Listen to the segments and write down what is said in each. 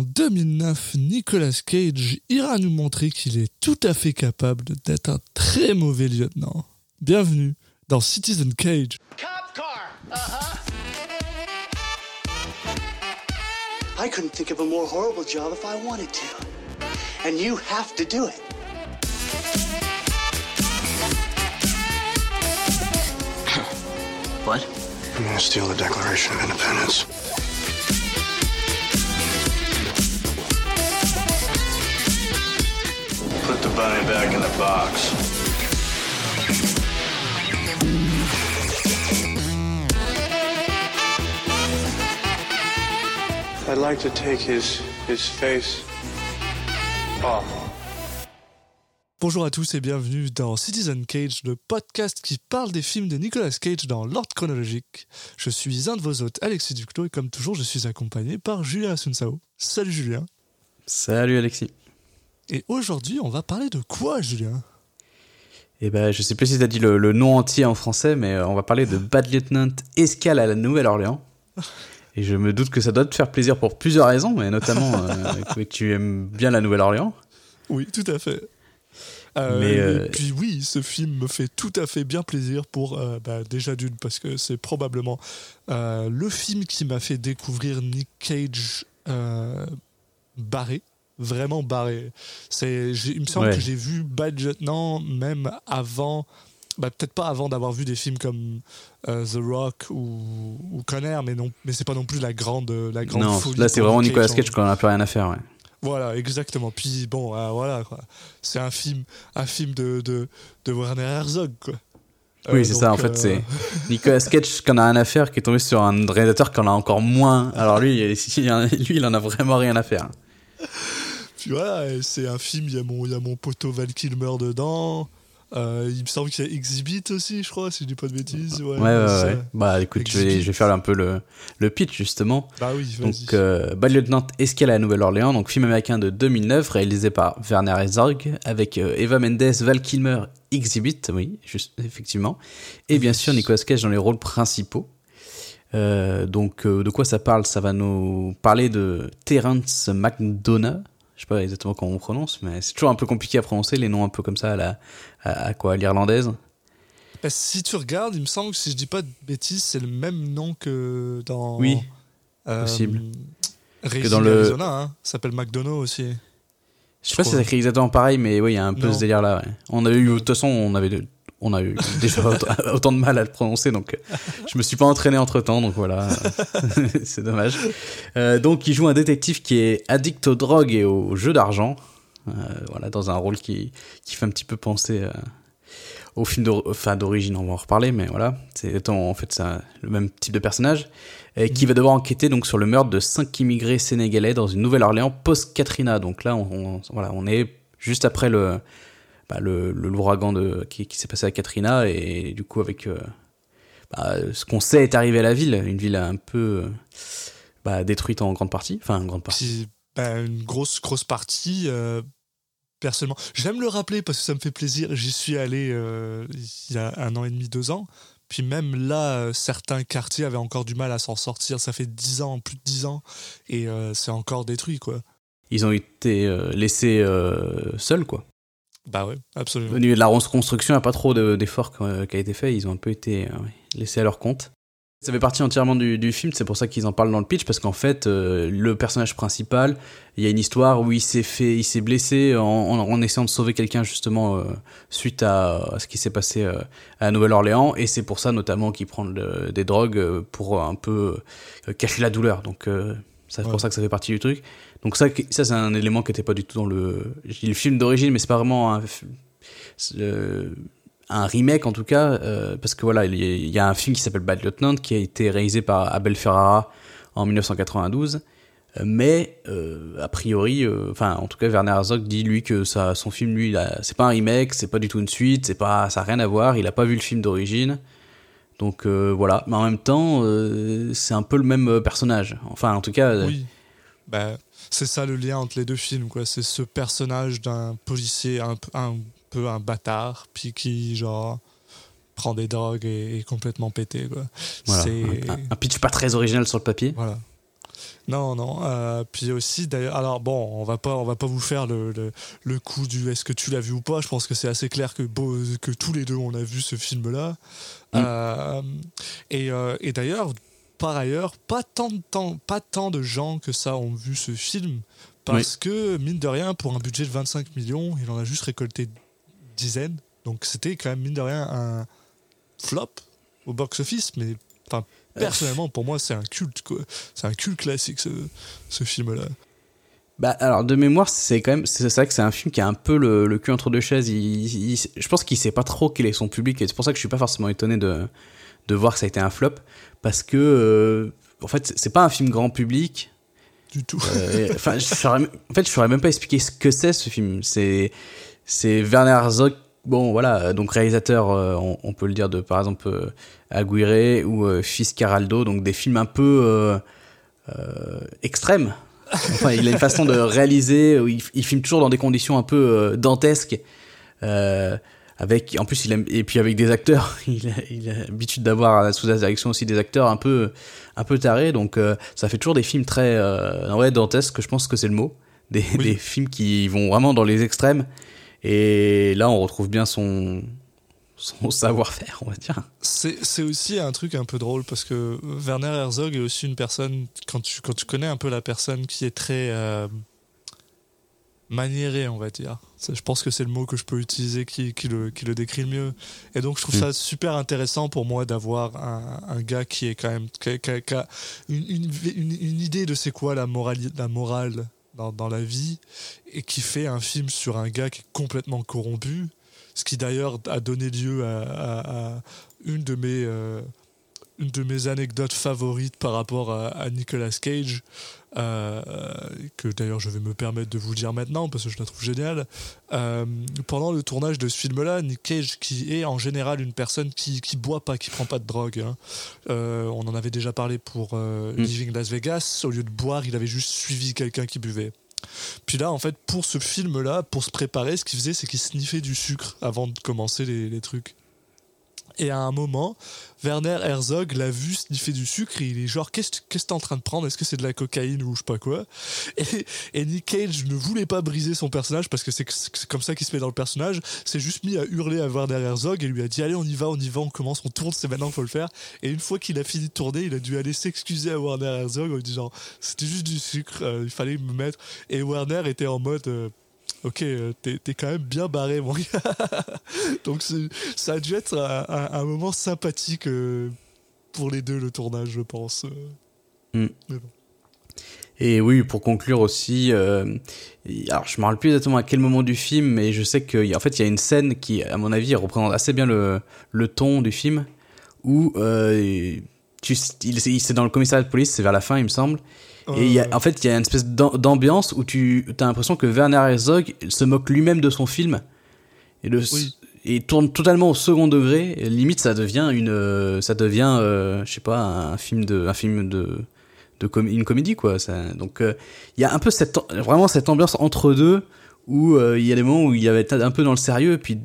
en 2009, Nicolas Cage ira nous montrer qu'il est tout à fait capable d'être un très mauvais lieutenant. Bienvenue dans Citizen Cage. Cop car. Uh-huh. I couldn't think of a more horrible job if I wanted to. And you have to do it. What? I'm gonna steal the Declaration of Independence? Bunny back in the box. I'd like to take his his face off. Bonjour à tous et bienvenue dans Citizen Cage, le podcast qui parle des films de Nicolas Cage dans l'ordre chronologique. Je suis un de vos hôtes, Alexis Duclos, et comme toujours, je suis accompagné par Julien Asunsao. Salut Julien. Salut Alexis. Et aujourd'hui, on va parler de quoi, Julien? Eh ben, je sais plus si t'as dit le, le nom entier en français, mais euh, on va parler de Bad Lieutenant Escale à la Nouvelle-Orléans. Et je me doute que ça doit te faire plaisir pour plusieurs raisons, mais notamment euh, que tu aimes bien la Nouvelle-Orléans. Oui, tout à fait. Euh, Mais, et puis oui, ce film me fait tout à fait bien plaisir pour euh, bah, déjà d'une parce que c'est probablement le film qui m'a fait découvrir Nick Cage barré, vraiment barré. C'est, il me semble Ouais. que j'ai vu Bad Lieutenant même avant, bah, peut-être pas avant d'avoir vu des films comme euh, The Rock ou, ou Conner, mais non, mais c'est pas non plus la grande, la grande Non, folie là c'est vraiment Nicolas Cage quand on n'a plus rien à faire. Ouais. voilà, exactement. Puis bon, euh, voilà quoi. C'est un film, un film de, de, de Werner Herzog quoi. Euh, Oui, c'est ça, en fait, c'est Nicolas Cage qui en a rien à faire, qui est tombé sur un réalisateur qui en a encore moins. Alors lui, il- lui, il en a vraiment rien à faire. Voilà, et c'est un film. Il y a mon, y a mon poteau Val Kilmer dedans. Euh, il me semble qu'il y a Exhibit aussi, je crois, si je dis pas de bêtises. Ouais, Ouais, ouais, ouais. Bah écoute, je vais, Exhibit. je vais faire un peu le, le pitch justement. Bah oui. Donc, euh, Bad Lieutenant Escale à la Nouvelle-Orléans, donc film américain de 2009, réalisé par Werner Herzog, avec euh, Eva Mendes, Val Kilmer, Exhibit, oui, juste, effectivement, et bien sûr Nicolas Cage dans les rôles principaux. Euh, donc, de quoi ça parle? Ça va nous parler de Terence McDonough. Je sais pas exactement comment on prononce, mais c'est toujours un peu compliqué à prononcer les noms un peu comme ça à la à, à quoi l'irlandaise. Bah, si tu regardes, il me semble que si je dis pas de bêtises, c'est le même nom que dans. Oui, euh, possible. Racing dans le- Arizona, hein. Ça s'appelle McDonough aussi. Je sais pas si c'est écrit exactement pareil, mais oui, il y a un peu Non. ce délire-là. ouais. On a eu, de toute façon, on avait, on a eu déjà autant, de mal à le prononcer, donc je me suis pas entraîné entre temps, donc voilà, c'est dommage. Euh, donc, il joue un détective qui est addict aux drogues et aux jeux d'argent, euh, voilà, dans un rôle qui, qui fait un petit peu penser euh, au film d'origine, on va en reparler, mais voilà, c'est en fait le même type de personnage, et qui va devoir enquêter donc sur le meurtre de cinq immigrés sénégalais dans une Nouvelle-Orléans post-Katrina. Donc là, voilà, on est juste après le, bah, le, l'ouragan de, qui, qui s'est passé à Katrina, et du coup avec euh, bah, ce qu'on sait est arrivé à la ville, une ville un peu euh, bah, détruite en grande partie, enfin en grande partie. Une grosse, grosse partie. euh, personnellement, j'aime le rappeler parce que ça me fait plaisir. J'y suis allé euh, il y a un an et demi, deux ans. Puis même là, euh, certains quartiers avaient encore du mal à s'en sortir. Ça fait dix ans, plus de dix ans, et c'est encore détruit, quoi. Ils ont été laissés seuls, quoi. Bah ouais, absolument. Au niveau de la reconstruction, il n'y a pas trop de- d'efforts qui a été fait. Ils ont un peu été euh, laissés à leur compte. Ça fait partie entièrement du, du film, c'est pour ça qu'ils en parlent dans le pitch, parce qu'en fait, euh, le personnage principal, il y a une histoire où il s'est fait, il s'est blessé en, en, en essayant de sauver quelqu'un justement euh, suite à, à ce qui s'est passé euh, à Nouvelle-Orléans, et c'est pour ça notamment qu'il prend le- des drogues euh, pour un peu euh, cacher la douleur. Donc euh, c'est Ouais. pour ça que ça fait partie du truc. Donc ça, ça c'est un élément qui n'était pas du tout dans le, le film d'origine, mais c'est pas vraiment un, un remake en tout cas, euh, parce que voilà, il y, a, un film qui s'appelle Bad Lieutenant qui a été réalisé par Abel Ferrara en 1992, euh, mais euh, a priori, euh, en tout cas Werner Herzog dit lui que ça, son film lui, c'est pas un remake, c'est pas du tout une suite, c'est pas, ça a rien à voir, il a pas vu le film d'origine. Donc voilà, mais en même temps, c'est un peu le même personnage. Enfin, en tout cas, Oui. Bah, c'est ça le lien entre les deux films, quoi. C'est ce personnage d'un policier un, peu- un peu un bâtard, puis qui, genre, prend des drogues et est complètement pété, quoi. voilà, C'est. un, un pitch pas très original sur le papier. Voilà. Non, non. euh, puis aussi, d'ailleurs, alors bon, on va pas, on va pas vous faire le, le, le coup du est-ce que tu l'as vu ou pas. Je pense que c'est assez clair que, beau- que tous les deux on a vu ce film-là. Euh, et euh, et d'ailleurs, par ailleurs, pas tant de temps, pas tant de gens que ça ont vu ce film parce que mine de rien, pour un budget de 25 millions, il en a juste récolté dizaines. Donc c'était quand même mine de rien un flop au box-office, mais enfin personnellement pour moi c'est un culte quoi. C'est un culte classique ce, ce film-là. Bah alors de mémoire c'est quand même c'est c'est vrai que c'est un film qui a un peu le, le cul entre deux chaises. Il, il- je pense qu'il sait pas trop quel est son public et c'est pour ça que je suis pas forcément étonné de de voir que ça a été un flop parce que euh, en fait c'est- pas un film grand public. Du tout. Euh, Enfin en fait je saurais même pas expliquer ce que c'est ce film. C'est c'est Werner Herzog. Bon voilà donc réalisateur euh, on, on peut le dire de par exemple euh, Aguirre ou euh, Fiscaraldo donc des films un peu euh, euh, extrêmes Enfin, il a une façon de réaliser où il, il filme toujours dans des conditions un peu euh, dantesques. Euh, avec, en plus, il aime, et puis avec des acteurs, il a, il a l'habitude d'avoir sous sa direction aussi des acteurs un peu, un peu tarés. Donc, euh, ça fait toujours des films très, euh, ouais, dantesques. Je pense que c'est le mot. Des, Oui. des films qui vont vraiment dans les extrêmes. Et là, on retrouve bien son, son savoir-faire, on va dire. C'est c'est aussi un truc un peu drôle parce que Werner Herzog est aussi une personne, quand tu, quand tu connais un peu la personne qui est très euh, maniérée, on va dire. Je pense que c'est le mot que je peux utiliser qui, qui, le, qui le décrit le mieux. Et donc je trouve Mm. ça super intéressant pour moi d'avoir un, un gars qui est quand même qui a, qui une, une, une- une idée de c'est quoi la morale, la morale dans, dans la vie et qui fait un film sur un gars qui est complètement corrompu. Ce qui d'ailleurs a donné lieu à, à- à une de mes euh, une de mes anecdotes favorites par rapport à, à Nicolas Cage, que d'ailleurs je vais me permettre de vous dire maintenant parce que je la trouve géniale. Euh, pendant le tournage de ce film-là, Nick Cage, qui est en général une personne qui, qui boit pas, qui prend pas de drogue, hein. Euh, on en avait déjà parlé pour euh, Mm. Living Las Vegas, au lieu de boire, il avait juste suivi quelqu'un qui buvait. Puis là, en fait, pour ce film-là, pour se préparer, ce qu'il faisait, c'est qu'il sniffait du sucre avant de commencer les, les trucs. Et à un moment, Werner Herzog l'a vu sniffer du sucre et il est genre Qu'est-ce que t'es en train de prendre? Est-ce que c'est de la cocaïne ou je sais pas quoi? Et, Nick Cage ne voulait pas briser son personnage parce que c'est c'est comme ça qu'il se met dans le personnage. S'est juste mis à hurler à Werner Herzog et lui a dit Allez, on y va, on y va, on commence, on tourne, c'est maintenant qu'il faut le faire. Et une fois qu'il a fini de tourner, il a dû aller s'excuser à Werner Herzog en lui disant C'était juste du sucre, euh, il fallait me mettre. Et Werner était en mode. euh, Ok, euh, t'es t'es quand même bien barré, mon gars. Donc ça a dû être un, un- un moment sympathique euh, pour les deux, le tournage, je pense. euh. Et oui, pour conclure aussi, euh, alors je me rappelle plus exactement à quel moment du film, mais je sais qu'en fait il y a une scène qui, à mon avis, représente assez bien le, le ton du film, où euh, tu, il, il- c'est dans le commissariat de police, c'est vers la fin, il me semble. Et y a, en fait, il y a une espèce d'am- d'ambiance où tu as l'impression que Werner Herzog se moque lui-même de son film et, le, Oui. et tourne totalement au second degré. Et limite, ça devient une, euh, ça devient, euh, je sais pas, un film de, un film de, de com- une comédie quoi. Ça, donc, euh, il y a un peu cette, vraiment cette ambiance entre deux où euh, il y a des moments où il y avait un peu dans le sérieux, et puis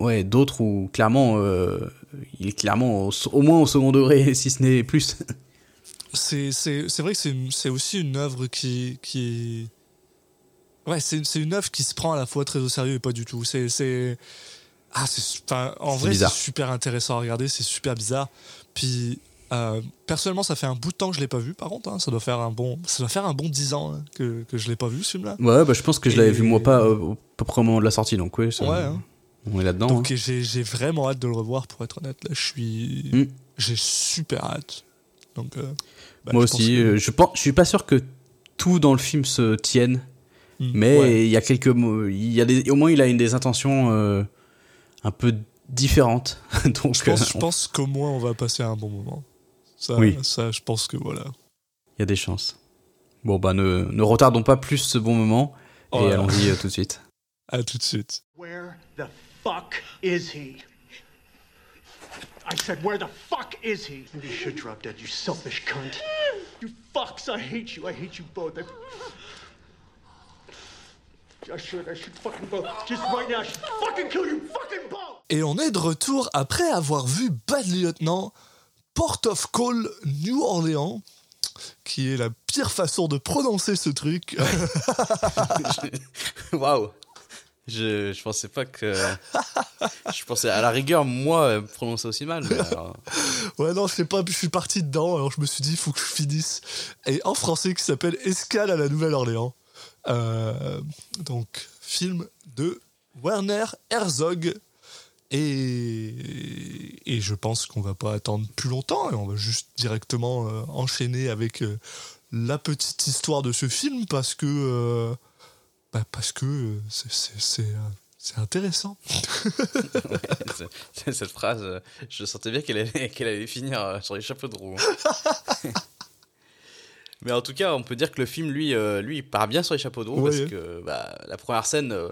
ouais, d'autres où clairement, euh, il est clairement au, au moins au second degré, si ce n'est plus. C'est vrai que c'est aussi une œuvre qui. qui... Ouais, c'est une œuvre qui se prend à la fois très au sérieux et pas du tout. C'est. Ah, c'est. enfin, en vrai, c'est super intéressant à regarder, c'est super bizarre. Puis. euh, personnellement, ça fait un bout de temps que je l'ai pas vu, par contre. hein. ça doit faire un bon, ça doit faire un bon 10 ans hein, que, que je l'ai pas vu, ce film-là. Ouais, bah, je pense que je l'avais Et- vu moi pas euh, au moment de la sortie, donc ça- Ouais, hein. on est là-dedans. Donc j'ai j'ai vraiment hâte de le revoir, pour être honnête. Là, je suis. Mm. J'ai super hâte. Donc. euh, bah, Moi je pense aussi, que- euh, je pense, je suis pas sûr que tout dans le film se tienne, Mm. mais Ouais. il y a quelques mots, il y a des, au moins il a une des intentions euh, un peu différentes. donc, Je pense, euh, pense qu'au moins on va passer un bon moment. Ça, Oui. ça je pense que voilà. il y a des chances. Bon bah ne, ne retardons pas plus ce bon moment et Voilà. allons-y tout de suite. À tout de suite. Where the fuck is he? I said, where the fuck is he? Maybe you should drop dead, you selfish cunt. You fucks, I hate you. I hate you both. I, I should, I should fucking both. Just right now, I should fucking kill you fucking both! Et on est de retour après avoir vu Bad Lieutenant, Port of Call, New Orleans. qui est la pire façon de prononcer ce truc. Waouh je, je pensais pas que. je pensais à la rigueur, moi, prononcer aussi mal. Ouais, non, je sais pas, je suis parti dedans, alors je me suis dit, il faut que je finisse. Et en français, qui s'appelle Escale à la Nouvelle-Orléans. Euh, donc, film de Werner Herzog. Et, et je pense qu'on va pas attendre plus longtemps et on va juste directement euh, enchaîner avec euh, la petite histoire de ce film parce que. Bah, parce que euh, c'est- euh, c'est intéressant. Ouais, cette phrase, euh, je sentais bien qu'elle allait, qu'elle allait finir sur les chapeaux de roue. hein. Mais en tout cas, on peut dire que le film, lui, euh, lui il part bien sur les chapeaux de roue Ouais. parce que bah, la première scène, euh,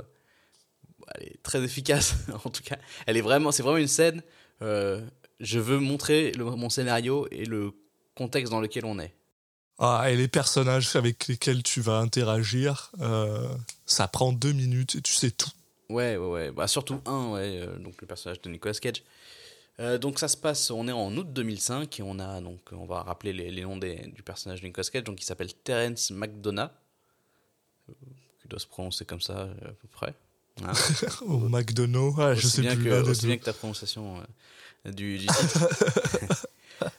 elle est très efficace. en tout cas, elle est vraiment, c'est vraiment une scène. euh, je veux montrer le- mon scénario et le contexte dans lequel on est. Ah, et les personnages avec lesquels tu vas interagir, euh, ça prend deux minutes et tu sais tout. Ouais, ouais, ouais. Bah, surtout un, ouais, euh, donc le personnage de Nicolas Cage. Euh, donc ça se passe, on est en août 2005 et on a donc, on va rappeler les, les noms des- du personnage de Nicolas Cage, donc il s'appelle Terence McDonough, qui doit se prononcer comme ça à peu près. Hein. Au McDonald's, ah, je sais bien plus. que, aussi bien que ta prononciation du, du titre.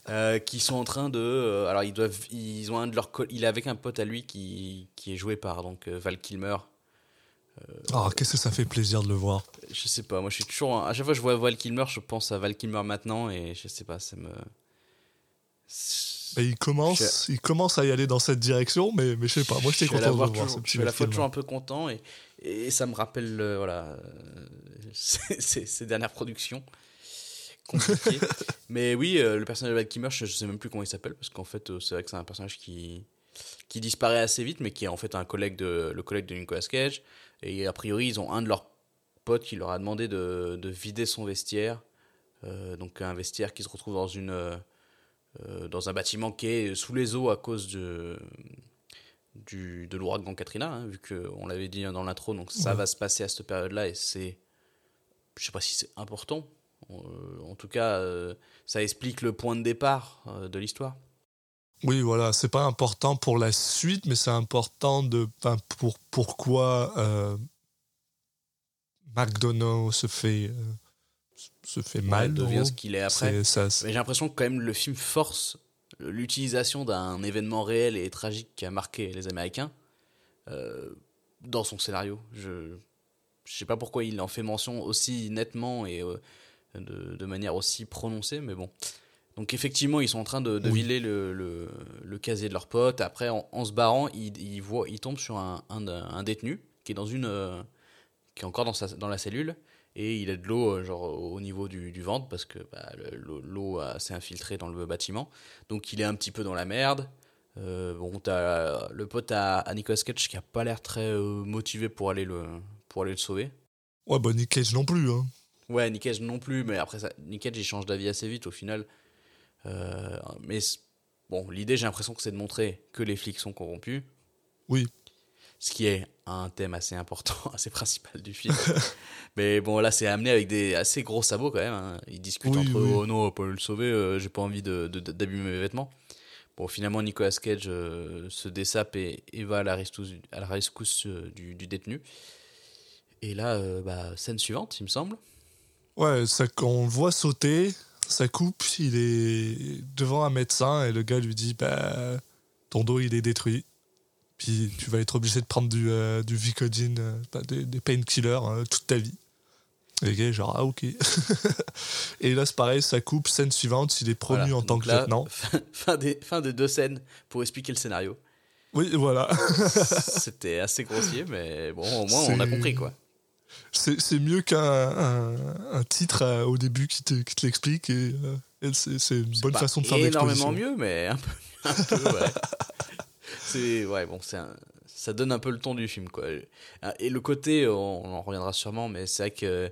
Euh, qui sont en train de, euh, alors ils doivent, ils ont un de leurs, il est avec un pote à lui qui, qui est joué par donc euh, Val Kilmer. Ah, qu'est-ce que ça fait plaisir de le voir. Je sais pas, moi je suis toujours. À chaque fois que je vois Val Kilmer, je pense à Val Kilmer maintenant et je sais pas, ça me. Et il commence, il commence à y aller dans cette direction, mais, mais je sais pas, moi j'étais content de voir. toujours- ce je suis petit à la fois toujours un peu content et, et ça me rappelle euh, voilà, euh, ces, ces- ces dernières productions compliquées. Mais oui, euh, le personnage de Val Kilmer, je, je sais même plus comment il s'appelle parce qu'en fait, euh, c'est vrai que c'est un personnage qui, qui disparaît assez vite, mais qui est en fait un collègue de, le collègue de Nicolas Cage. Et a priori, ils ont un de leurs potes qui leur a demandé de, de vider son vestiaire. Euh, donc un vestiaire qui se retrouve dans une dans un bâtiment qui est sous les eaux à cause de du, de l'ouragan Katrina, hein, vu qu'on l'avait dit dans l'intro, donc ça Ouais. va se passer à cette période-là et c'est, je sais pas si c'est important. Euh, en tout cas, euh, ça explique le point de départ euh, de l'histoire. Oui, voilà, c'est pas important pour la suite, mais c'est important de, enfin, pour pourquoi euh, McDonald's se fait, euh, se fait mal. Devient ce qu'il est après. Ça, Mais j'ai l'impression que quand même le film force l'utilisation d'un événement réel et tragique qui a marqué les Américains euh, dans son scénario. Je je sais pas pourquoi il en fait mention aussi nettement et de, de manière aussi prononcée, mais bon. Donc effectivement, ils sont en train de, de Oui. vider le, le, le casier de leur pote. Après, en, en se barrant, ils, ils, voient, ils tombent sur un, un, un détenu qui est dans une, euh, qui est encore dans, sa, dans la cellule et il a de l'eau euh, genre au niveau du, du ventre parce que bah, le- l'eau s'est infiltrée dans le bâtiment. Donc il est un petit peu dans la merde. Euh, bon, t'as le pote à, à Nicolas Cage qui a pas l'air très euh, motivé pour aller le pour aller le sauver. Ouais, bah Nick Cage non plus. Hein. Ouais, Nick Cage non plus, mais après ça, Nick Cage il change d'avis assez vite au final. Euh, mais bon, l'idée j'ai l'impression que c'est de montrer que les flics sont corrompus. Oui. Ce qui est un thème assez important, assez principal du film. mais bon, là c'est amené avec des assez gros sabots quand même. hein. Ils discutent Oui, entre eux, oh non, pas le sauver, euh, j'ai pas envie de- de- d'abîmer mes vêtements. Bon, finalement, Nicolas Cage euh, se dessape et, et va à la rescousse, à la rescousse euh, du, du détenu. Et là, bah, scène suivante, il me semble. Ouais, ça, on le voit sauter, ça coupe, il est devant un médecin et le gars lui dit bah, ton dos il est détruit. Puis tu vas être obligé de prendre du, euh, du Vicodin, euh, bah, des, des painkillers euh, toute ta vie. Et le gars est genre ah ok. et là c'est pareil, ça coupe, scène suivante, il est promu Voilà. en tant que là, lieutenant. Fin, fin des, fin des deux scènes pour expliquer le scénario. Oui, voilà. C'était assez grossier, mais bon, au moins on a compris quoi. C'est c'est mieux qu'un un, titre euh, au début qui te, qui te l'explique et, euh, et c'est une bonne façon de faire énormément mieux, mais un peu, un peu ouais. C'est ouais, bon, c'est ça donne un peu le ton du film quoi. Et le côté, on, on en reviendra sûrement, mais c'est vrai que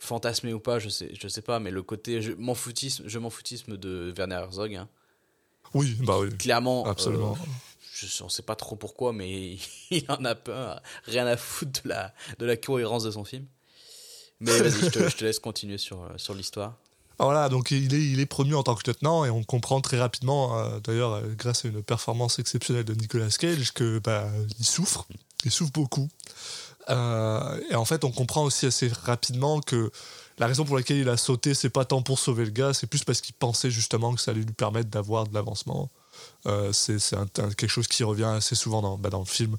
fantasmé ou pas, je sais, je sais pas, mais le côté je m'en foutisme, je m'en foutisme de Werner Herzog, hein. Oui, bah oui, clairement, absolument. euh, je ne sais pas trop pourquoi, mais il en a pas rien à foutre de la, de la cohérence de son film. Mais vas-y, je te, laisse continuer sur, euh, sur l'histoire. Voilà, donc il est, il est promu en tant que lieutenant et on comprend très rapidement, euh, d'ailleurs, euh, grâce à une performance exceptionnelle de Nicolas Cage, que bah, il souffre, il souffre beaucoup. Et en fait, on comprend aussi assez rapidement que la raison pour laquelle il a sauté, c'est pas tant pour sauver le gars, c'est plus parce qu'il pensait justement que ça allait lui permettre d'avoir de l'avancement. Euh, c'est quelque chose qui revient assez souvent dans, bah, dans le film,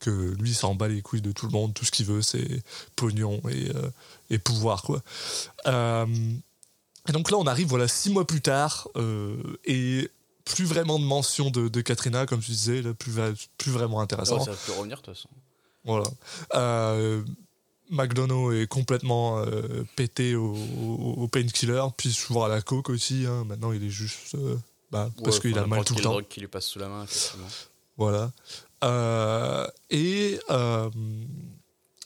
que lui, s'en bat les couilles de tout le monde, tout ce qu'il veut, c'est pognon et, euh, et pouvoir, quoi. Euh, et donc là, on arrive, voilà, six mois plus tard, et plus vraiment de mention de, de Katrina, comme tu disais, là, plus, va- plus vraiment intéressant. Ça peut revenir de toute façon. Voilà. Euh, McDonough est complètement euh, pété au, au, au painkiller, puis souvent à la coke aussi. hein. Maintenant, il est juste. euh, bah, parce qu'il a mal tout le temps. drogue qui lui passe sous la main, effectivement. Voilà. Euh, et euh,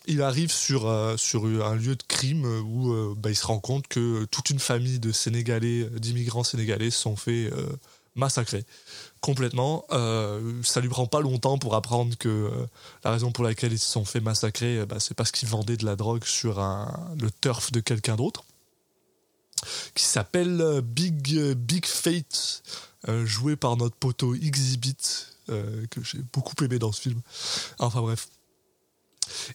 il arrive sur, euh, sur un lieu de crime où bah, il se rend compte que toute une famille de Sénégalais, d'immigrants sénégalais, se sont fait massacrer complètement. Euh, ça lui prend pas longtemps pour apprendre que euh, la raison pour laquelle ils se sont fait massacrer, euh, bah, c'est parce qu'ils vendaient de la drogue sur un, le turf de quelqu'un d'autre qui s'appelle euh, Big, euh, Big Fate, euh, joué par notre poteau Exhibit, euh, que j'ai beaucoup aimé dans ce film. Enfin bref.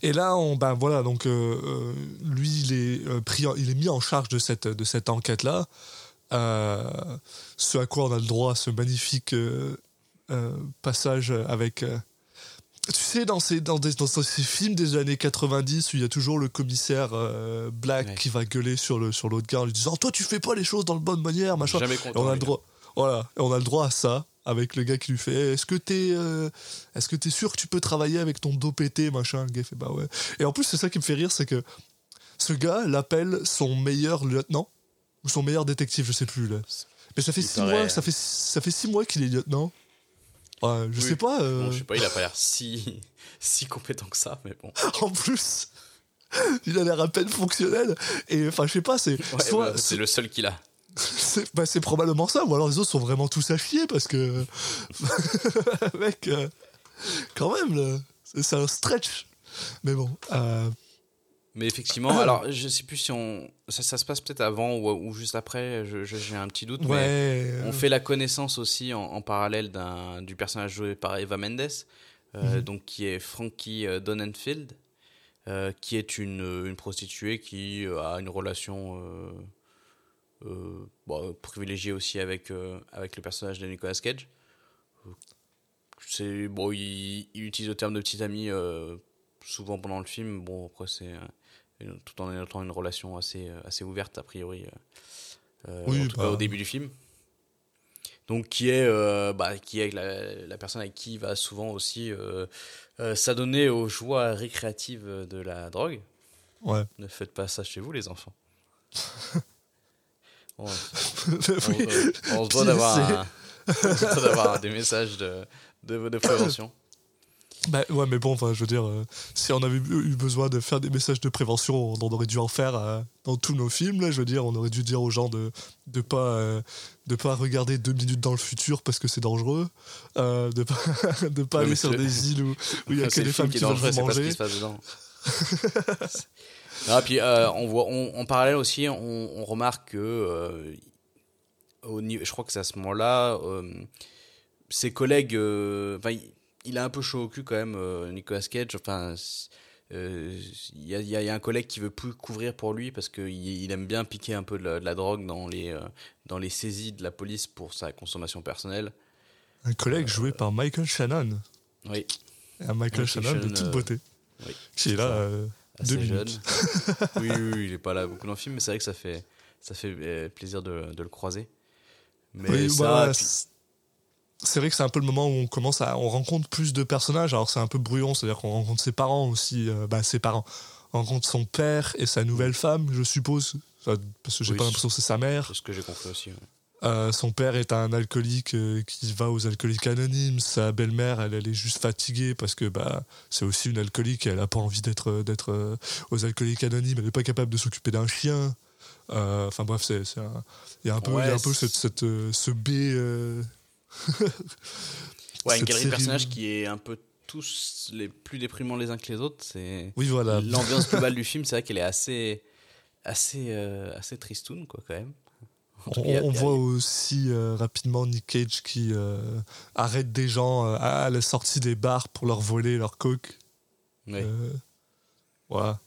Et là, ben voilà, donc lui, il est, pris il est mis en charge de cette, de cette enquête-là. Ce à quoi on a le droit, ce magnifique passage avec. Tu sais, dans ces, dans, des- dans ces films des années 90 où il y a toujours le commissaire euh, Black Ouais. qui va gueuler sur le sur l'autre gars en lui disant Toi, tu fais pas les choses dans la bonne manière, machin. Jamais Et content. on a le droit. Voilà, et on a le droit à ça avec le gars qui lui fait Est-ce que t'es euh, est-ce que t'es sûr que tu peux travailler avec ton dos pété machin? Le gars fait bah ouais. Et en plus c'est ça qui me fait rire, c'est que ce gars l'appelle son meilleur lieutenant ou son meilleur détective, je sais plus là. Mais ça fait Il six paraît- mois, ça fait ça fait six mois qu'il est lieutenant. Ouais, je Oui. sais pas. euh, Bon, je sais pas, il a pas l'air si, si compétent que ça, mais bon. en plus, il a l'air à peine fonctionnel. Et enfin, je sais pas, c'est Ouais, soit bah, c'est le seul qu'il a. c'est bah, c'est probablement ça, ou alors les autres sont vraiment tous à chier parce que. Mec, euh, quand même, là, c'est un stretch. Mais bon, euh, Mais effectivement, alors je sais plus si on. Ça, ça se passe peut-être avant ou, ou juste après, j'ai un petit doute. mais euh, On fait la connaissance aussi en, en parallèle du personnage joué par Eva Mendes, euh, Mhm. donc qui est Frankie euh, Donenfield, euh, qui est une, une prostituée qui a une relation bon, privilégiée aussi avec, avec le personnage de Nicolas Cage. C'est, bon, il, il utilise le terme de petit ami souvent pendant le film. Bon, après, c'est tout en étant une relation assez, euh, assez ouverte, a priori, euh, euh, Oui, en tout bah. cas au début du film. Donc, qui est, bah, qui est la, la personne avec qui il va souvent aussi s'adonner aux joies récréatives de la drogue. Ouais. Ne faites pas ça chez vous, les enfants. on, on- Oui. on se doit d'avoir c'est- un- on se doit d'avoir des messages de, de, de prévention. Bah, ouais, mais bon, je veux dire, euh, si on avait eu besoin de faire des messages de prévention, on aurait dû en faire euh, dans tous nos films. Là, je veux dire, on aurait dû dire aux gens de de pas euh, de pas regarder deux minutes dans le futur parce que c'est dangereux, euh, de pas de pas Ouais, aller sur des îles où, où il y a que des femmes qui qui veulent c'est pas ce qui manger. se passe dedans. Ah, puis euh, on voit, on, en parallèle aussi, on, on remarque que, euh, au niveau, je crois que c'est à ce moment-là, ses collègues, euh, enfin, il, a un peu chaud au cul quand même, euh, Nicolas Cage. Enfin, euh, il y, a, y y un collègue qui veut plus couvrir pour lui parce qu'il il aime bien piquer un peu de la, de la drogue dans les, euh, dans les saisies de la police pour sa consommation personnelle. Un collègue joué par Michael Shannon, Oui, Et un Michael Michael Shannon de toute beauté, oui. qui est là deux jeune. minutes. oui, oui, oui, il est pas là beaucoup dans le film, mais c'est vrai que ça fait, ça fait plaisir de, de le croiser. Mais Oui, ça, puis- c'est- vrai que c'est un peu le moment où on commence à on rencontre plus de personnages alors c'est un peu brouillon c'est à dire qu'on rencontre ses parents aussi euh, bah ses parents on rencontre son père et sa nouvelle femme je suppose Enfin, parce que j'ai Oui. pas l'impression que c'est sa mère c'est ce que j'ai compris aussi. ouais. Euh, son père est un alcoolique euh, qui va aux alcooliques anonymes sa belle-mère elle, elle est juste fatiguée parce que bah c'est aussi une alcoolique et elle a pas envie d'être d'être euh, aux alcooliques anonymes elle est pas capable de s'occuper d'un chien enfin bref il y a un peu il y a Ouais, un peu cette, cette, ce B Ouais, une galerie de personnages qui est un peu tous les plus déprimants les uns que les autres. C'est Oui, voilà. l'ambiance globale du film, c'est vrai qu'elle est assez, assez, euh, assez tristoun quoi quand même. On, voit aussi euh, rapidement Nick Cage qui euh, arrête des gens euh, à la sortie des bars pour leur voler leur coke. Ouais. voilà.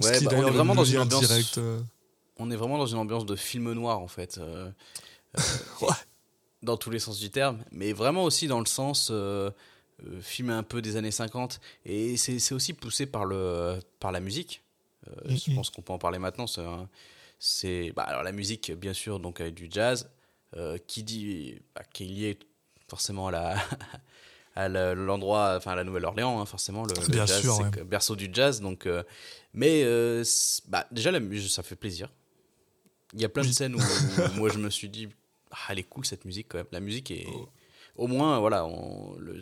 Ouais, bah, on est vraiment dans une ambiance. On est vraiment dans une ambiance de film noir en fait. ouais. Dans tous les sens du terme, mais vraiment aussi dans le sens film un peu des années 50 et c'est aussi poussé par le par la musique. Je mm-hmm. pense qu'on peut en parler maintenant. C'est bah, alors la musique bien sûr donc avec du jazz euh, qui dit bah, qui est lié forcément à la à l'endroit enfin à la Nouvelle-Orléans hein, forcément le, jazz berceau du jazz donc euh, mais euh, bah, déjà la musique ça fait plaisir il y a plein de scènes où, moi je me suis dit ah, elle est cool cette musique quand même la musique est oh. au moins voilà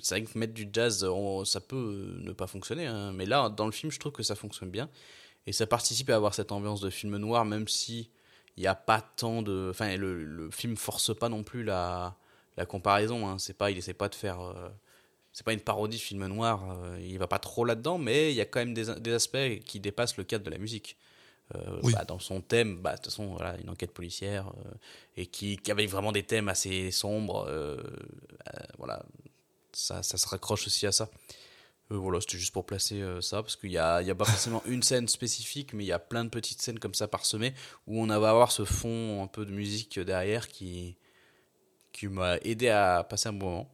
c'est vrai que mettre du jazz ça peut ne pas fonctionner hein, mais là dans le film je trouve que ça fonctionne bien et ça participe à avoir cette ambiance de film noir, même si il n'y a pas tant de. Enfin, le, le, film force pas non plus la, la comparaison. Hein. C'est pas, il essaie pas de faire. Euh, c'est pas une parodie de film noir. Euh, il va pas trop là-dedans, mais il y a quand même des, des, aspects qui dépassent le cadre de la musique. Euh, bah, dans son thème, bah, de toute façon, voilà, une enquête policière et qui, avait vraiment des thèmes assez sombres. voilà, ça, ça se raccroche aussi à ça. Euh, voilà, c'était juste pour placer euh, ça, parce qu'il n'y a, y a pas forcément une scène spécifique, mais il y a plein de petites scènes comme ça parsemées, où on va avoir ce fond un peu de musique derrière qui, qui m'a aidé à passer un bon moment.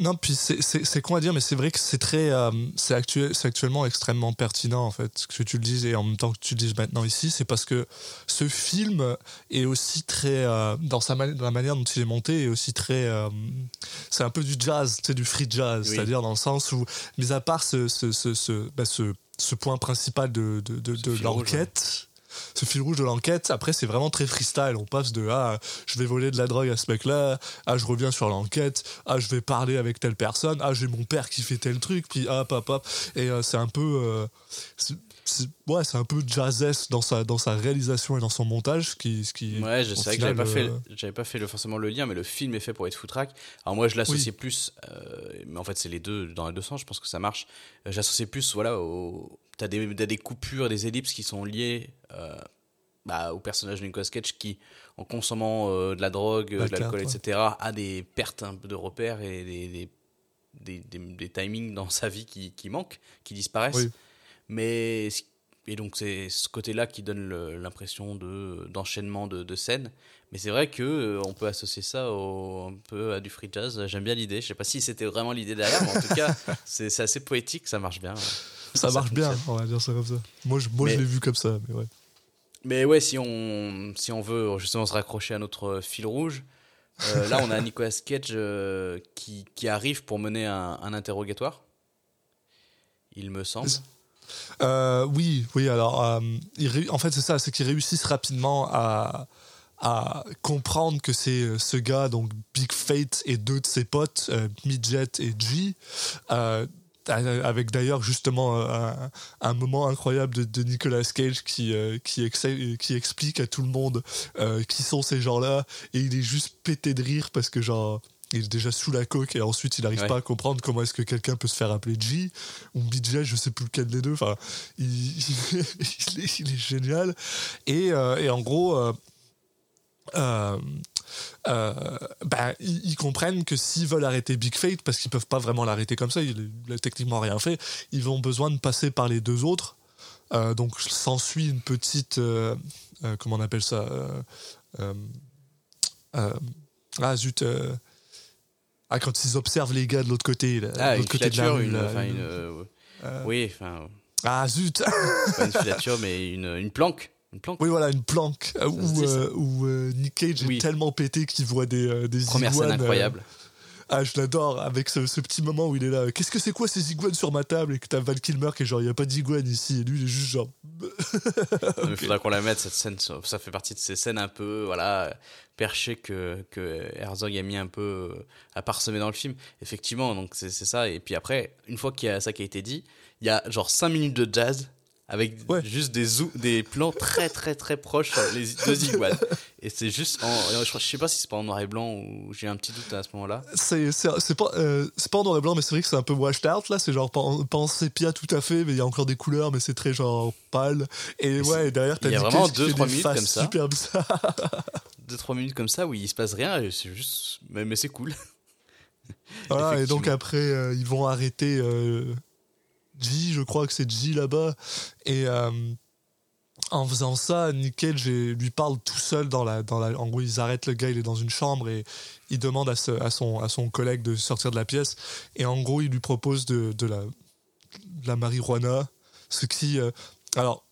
Non, puis c'est con à dire, mais c'est vrai que c'est très. Euh, c'est actuel, actuellement extrêmement pertinent, en fait, que tu le dises, et en même temps que tu le dises maintenant ici, c'est parce que ce film est aussi très. Euh, dans, sa dans la manière dont il est monté, est aussi très. Euh, c'est un peu du jazz, c'est du free jazz, c'est-à-dire dans le sens où, mis à part ce, ce, ce, ce, bah, ce point principal de, de, de, de l'enquête ce fil rouge de l'enquête. Après, c'est vraiment très freestyle. On passe de ah, je vais voler de la drogue à ce mec-là, ah, je reviens sur l'enquête, ah, je vais parler avec telle personne, ah, j'ai mon père qui fait tel truc, puis ah, papa. Et euh, c'est un peu. Euh, ouais, c'est un peu jazzesque dans sa, dans sa réalisation et dans son montage. Qui, ce qui, ouais, je sais que j'avais pas, fait, euh, j'avais pas fait le, forcément le lien, mais le film est fait pour être footrack. Alors moi, je l'associais plus, mais en fait, c'est les deux, dans les deux sens, je pense que ça marche. J'associais plus, voilà, au, t'as des, des coupures, des ellipses qui sont liées euh, bah, au personnage de Nicolas Cage qui, en consommant euh, de la drogue, de l'alcool, etc., a des pertes un peu de repères et des, des, des, des, timings dans sa vie qui, qui manquent, qui disparaissent. Mais et donc c'est ce côté-là qui donne l'impression de d'enchaînement de, de, scènes. Mais c'est vrai que euh, on peut associer ça au, un peu à du free jazz. J'aime bien l'idée. Je sais pas si c'était vraiment l'idée derrière, mais en tout cas c'est assez poétique, ça marche bien ça, marche bien, on va dire ça comme ça. Moi, je, moi, je l'ai vu comme ça, mais ouais. Mais ouais, si on, si on veut justement se raccrocher à notre fil rouge, euh, là, on a Nicolas Cage euh, qui, qui, arrive pour mener un, interrogatoire. Il me semble. Euh, oui, oui. Alors, il, en fait, c'est ça, c'est qu'ils réussissent rapidement à, à comprendre que c'est ce gars, donc Big Fate et deux de ses potes, Midget et G, avec d'ailleurs justement un, moment incroyable de, Nicolas Cage qui, euh, qui, qui, explique à tout le monde euh, qui sont ces gens-là et il est juste pété de rire parce que genre il est déjà sous la coque et ensuite il n'arrive pas à comprendre comment est-ce que quelqu'un peut se faire appeler G ou BJ, je sais plus lequel des deux. Enfin, il, est, génial. Et, euh, et en gros, euh, ben, ils, comprennent que s'ils veulent arrêter Big Fate, parce qu'ils peuvent pas vraiment l'arrêter comme ça, il n'a techniquement rien fait, ils ont besoin de passer par les deux autres. Euh, donc s'ensuit une petite, euh, comment on appelle ça Ah zut ah, quand ils observent les gars de l'autre côté, ah, l'autre côté de la rue, une, oui, enfin. Ah zut Pas une filature, mais une planque. Une planque Oui, voilà, une planque. Euh, où, euh, où euh, Nick Cage est tellement pété qu'il voit des, des Première scène incroyable. Ah, je l'adore, avec ce, petit moment où il est là. Qu'est-ce que c'est quoi ces iguanes sur ma table? Et que t'as Val Kilmer qui est genre, il n'y a pas d'iguane ici. Et lui, il est juste genre. Il faudra qu'on la mette, cette scène. Ça fait partie de ces scènes un peu, voilà, perchées que, que Herzog a mis un peu à parsemer dans le film. Effectivement, donc c'est ça. Et puis après, une fois qu'il y a ça qui a été dit, il y a genre 5 minutes de jazz avec juste des, des plans très très très proches les deux iguanes. Et c'est juste en, je, sais pas si c'est pas en noir et blanc ou j'ai un petit doute à ce moment-là. C'est c'est pas euh, c'est pas en noir et blanc mais c'est vrai que c'est un peu washed out là, c'est genre pas en, pas en, sépia tout à fait mais il y a encore des couleurs mais c'est très genre pâle et ouais, derrière t'as Il y a vraiment 2 3 minutes comme ça. Super bizarre. 2-3 minutes comme ça où il se passe rien et c'est juste. Mais, mais c'est cool. Voilà, et donc après, euh, ils vont arrêter euh, G, je crois que c'est G là-bas. Et euh, en faisant ça, Nick Cage et- lui parle tout seul dans la, dans la. En gros, ils arrêtent le gars, il est dans une chambre et il demande à, ce- à, son, à son collègue de sortir de la pièce. Et en gros, il lui propose de, de, la, la marijuana. Ce qui. euh, alors.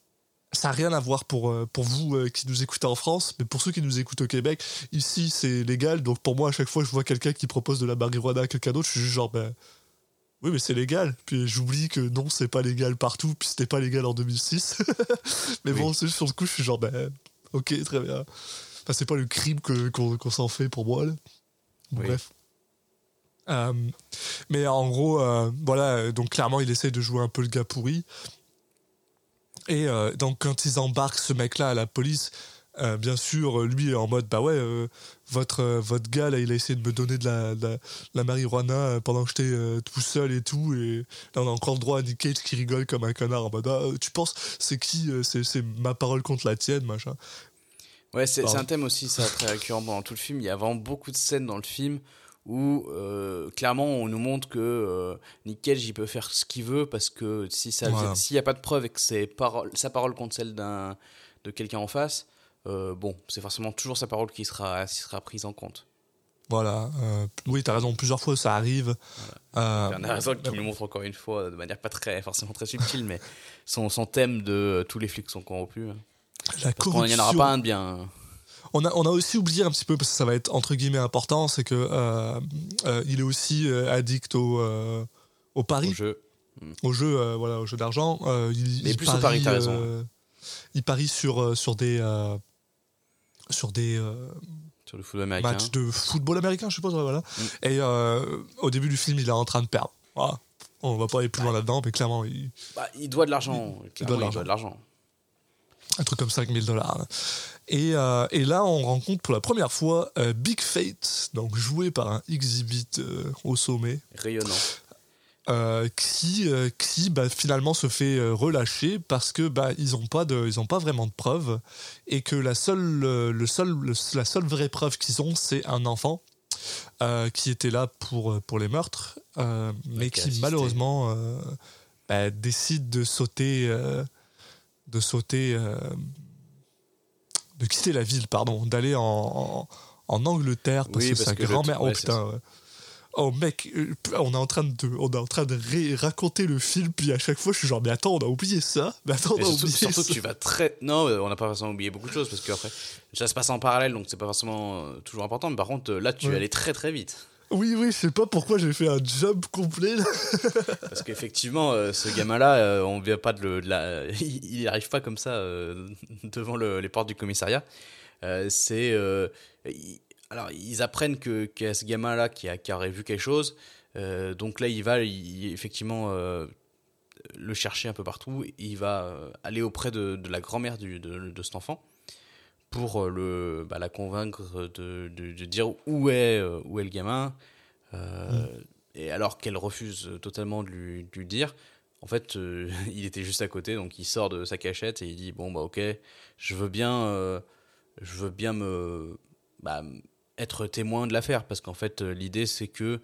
Ça n'a rien à voir pour, euh, pour vous qui nous écoutez en France, mais pour ceux qui nous écoutent au Québec, ici c'est légal. Donc pour moi, à chaque fois je vois quelqu'un qui propose de la marijuana à quelqu'un d'autre, je suis juste genre, ben, oui, mais c'est légal. Puis j'oublie que non, c'est pas légal partout, puis c'était pas légal en 2006. mais bon, c'est sur le coup, je suis genre, ben, ok, très bien. Enfin, c'est pas le crime qu'on s'en fait pour moi, là. Bon, Oui. Bref. Euh, mais en gros, euh, voilà, donc clairement, il essaie de jouer un peu le gars pourri. Et euh, donc, quand ils embarquent ce mec-là à la police, bien sûr, lui est en mode bah ouais, votre, euh, votre gars là, il a essayé de me donner de la, de la, de la marijuana euh, pendant que j'étais euh, tout seul et tout. Et là, on a encore le droit à Nick Cage qui rigole comme un connard en mode ah, tu penses, c'est qui C'est c'est ma parole contre la tienne, machin. Ouais, c'est un thème aussi, ça, très récurrent pendant tout le film. Il y a vraiment beaucoup de scènes dans le film où, euh, clairement, on nous montre que euh, Nick Cage, il peut faire ce qu'il veut parce que si ça, Voilà. s'il n'y a pas de preuve et que c'est parole, sa parole contre celle d'un, de quelqu'un en face, euh, bon, c'est forcément toujours sa parole qui sera, qui sera prise en compte. Voilà. euh, oui, t'as raison, plusieurs fois ça arrive. Euh, Bernard Herzog qui nous montre encore une fois, de manière pas très, forcément très subtile, mais son, son thème de euh, tous les flics sont corrompus. hein. la Parce qu'il n'y en aura corruption. pas un de bien. On a, on a aussi oublié un petit peu, parce que ça va être entre guillemets important, c'est que euh, euh, il est aussi addict au, euh, au pari, au jeu. au jeu, voilà, au jeu d'argent. Il, Mais il plus au pari, t'as raison, Il parie sur, sur des, sur des euh, Sur le football américain. matchs de football américain, je pas, voilà. Mm. Et euh, au début du film, il est en train de perdre. Voilà. On va pas aller plus loin là-dedans, mais clairement, il, Bah, il doit de l'argent. Il doit de Il doit de l'argent. un truc comme 5000 dollars. Et, euh, et là, on rencontre pour la première fois euh, Big Fate, donc joué par un exhibit euh, au sommet, Rayonnant. Euh, qui, euh, qui bah, finalement se fait euh, relâcher parce que bah, ils n'ont pas, de- ils ont pas vraiment de preuves et que la seule, le seul, le- la seule vraie preuve qu'ils ont, c'est un enfant. euh, qui était là pour, pour les meurtres, mais qui a qui assisté. malheureusement bah, décide de sauter, de sauter, de quitter la ville, pardon, d'aller en, en, en Angleterre parce Oui, que parce sa grand-mère. ouais, oh putain. Oh mec, euh, on est en train de, on est en train de raconter le film, puis à chaque fois je suis genre mais attends on a oublié ça, mais attends on a surtout, oublié surtout ça. que tu vas très. Non, on n'a pas forcément oublié beaucoup de choses parce qu'après, ça se passe en parallèle donc c'est pas forcément euh, toujours important. Mais par contre, euh, là, tu Ouais. aller très très vite. Oui oui, je sais pas pourquoi j'ai fait un jump complet. là. Parce qu'effectivement, euh, ce gamin-là, euh, on vient pas de, le, de la. Il il arrive pas comme ça euh, devant le- les portes du commissariat. C'est. il- alors, ils apprennent que qu'il y a ce gamin-là qui, a, qui vu quelque chose. Euh, donc là, il va il- effectivement euh, le chercher un peu partout. Il va euh, aller auprès de, de la grand-mère de, de cet enfant pour le, bah, la convaincre de, de- dire où est, où est le gamin. Euh, Et alors qu'elle refuse totalement de lui, dire, en fait, il était juste à côté, donc il sort de sa cachette et il dit bon bah ok, je veux bien, je veux bien me, bah, être témoin de l'affaire parce qu'en fait euh, l'idée c'est que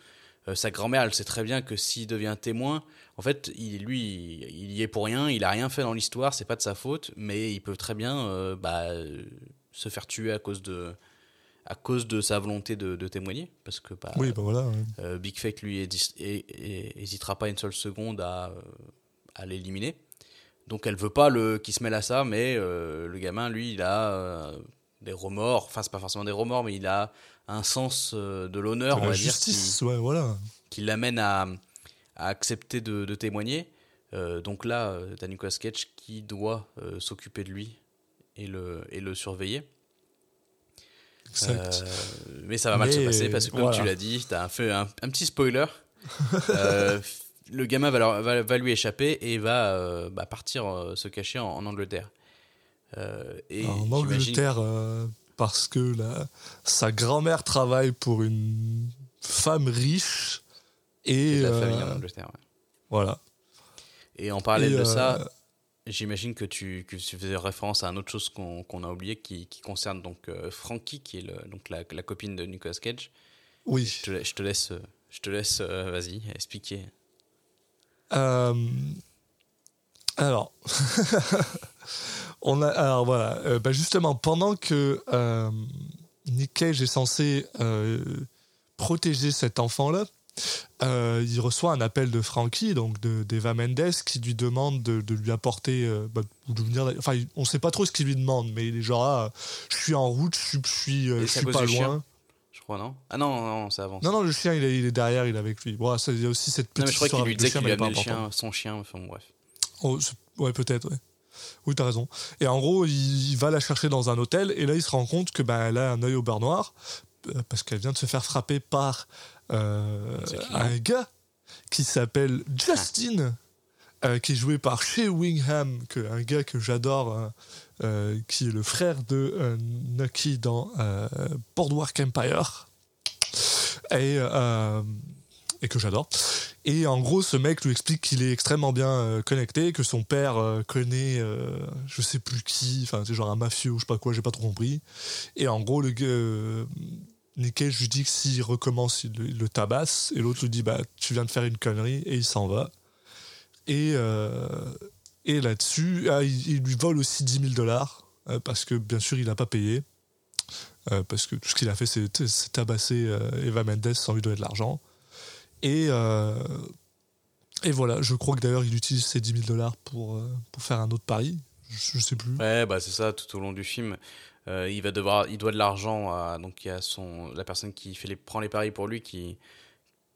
euh, sa grand-mère, elle sait très bien que s'il devient témoin, en fait, il, lui, il y est pour rien, il a rien fait dans l'histoire, c'est pas de sa faute, mais il peut très bien euh, bah, se faire tuer à cause de, à cause de sa volonté de, de témoigner, parce que bah, Oui bah voilà. ouais. euh, Big Fake lui hésitera pas une seule seconde à, à l'éliminer. Donc elle veut pas le qui se mêle à ça, mais le gamin lui il a des remords, enfin c'est pas forcément des remords, mais il a un sens euh, de l'honneur, on la va dire, qui, justice, ouais voilà. qui l'amène à, à accepter de, de témoigner. Euh, donc là, euh, t'as Nicolas Cage qui doit euh, s'occuper de lui et le, et le surveiller. Exact. Euh, mais ça va mal Mais, se passer parce que comme voilà. tu l'as dit, t'as un, fait un, un petit spoiler. Le gamin va, leur- va, va lui échapper et va bah, partir se cacher en, en Angleterre. Euh, et en j'imagine- Angleterre euh, parce que la, sa grand-mère travaille pour une femme riche et la euh, famille en Angleterre. ouais. voilà. Et en parallèle Et, de euh, ça, j'imagine que tu, que tu faisais référence à une autre chose qu'on a oublié qui, qui concerne donc euh, Frankie, qui est le, donc la, la copine de Nicolas Cage. Oui. Je te, je te laisse, euh, je te laisse euh, vas-y, expliquer. Euh, alors, on a, alors voilà, euh, bah justement, pendant que euh, Nick Cage est censé euh, protéger cet enfant-là, il reçoit un appel de Frankie, donc de- d'Eva Mendes, qui lui demande de, de lui apporter, bah, de venir. Enfin, on sait pas trop ce qu'il lui demande, mais il est genre, ah, je suis en route, je suis, je suis, pas loin. Je crois, non? Ah non, non, ça avance. Non, non, le chien, il est, il est derrière, il est avec lui. Bon, ça, il y a aussi cette petite Non, mais je crois qu'il lui disait qu'il lui pas le chien, son chien, enfin bref. Oh, ouais, peut-être, ouais. Oui, t'as raison. Et en gros, il, il va la chercher dans un hôtel, et là, il se rend compte que ben, elle a un œil au beurre noir, euh, parce qu'elle vient de se faire frapper par euh, un gars qui s'appelle Justin, euh, qui est joué par Shea Wingham, que, un gars que j'adore, euh, euh, qui est le frère de Nucky dans Boardwalk Empire. Et, et que j'adore. Et en gros, ce mec lui explique qu'il est extrêmement bien euh, connecté, que son père euh, connaît euh, je sais plus qui, enfin c'est genre un mafieux ou je sais pas quoi, j'ai pas trop compris. Et en gros, le gars, euh, lui dit que s'il recommence, il, le- tabasse, et l'autre lui dit bah tu viens de faire une connerie, et il s'en va. Et, et là-dessus, ah, il, il lui vole aussi 10 000 dollars, parce que bien sûr il n'a pas payé. Parce que tout ce qu'il a fait, c'est tabasser Eva Mendes sans lui donner de l'argent. Et, euh, et voilà, je crois que d'ailleurs il utilise ces 10 000 dollars pour, euh, pour faire un autre pari. Je, sais plus. Ouais, bah c'est ça, tout au long du film. Euh, il va devoir, il doit de l'argent à donc il y a son la personne qui fait les prend les paris pour lui qui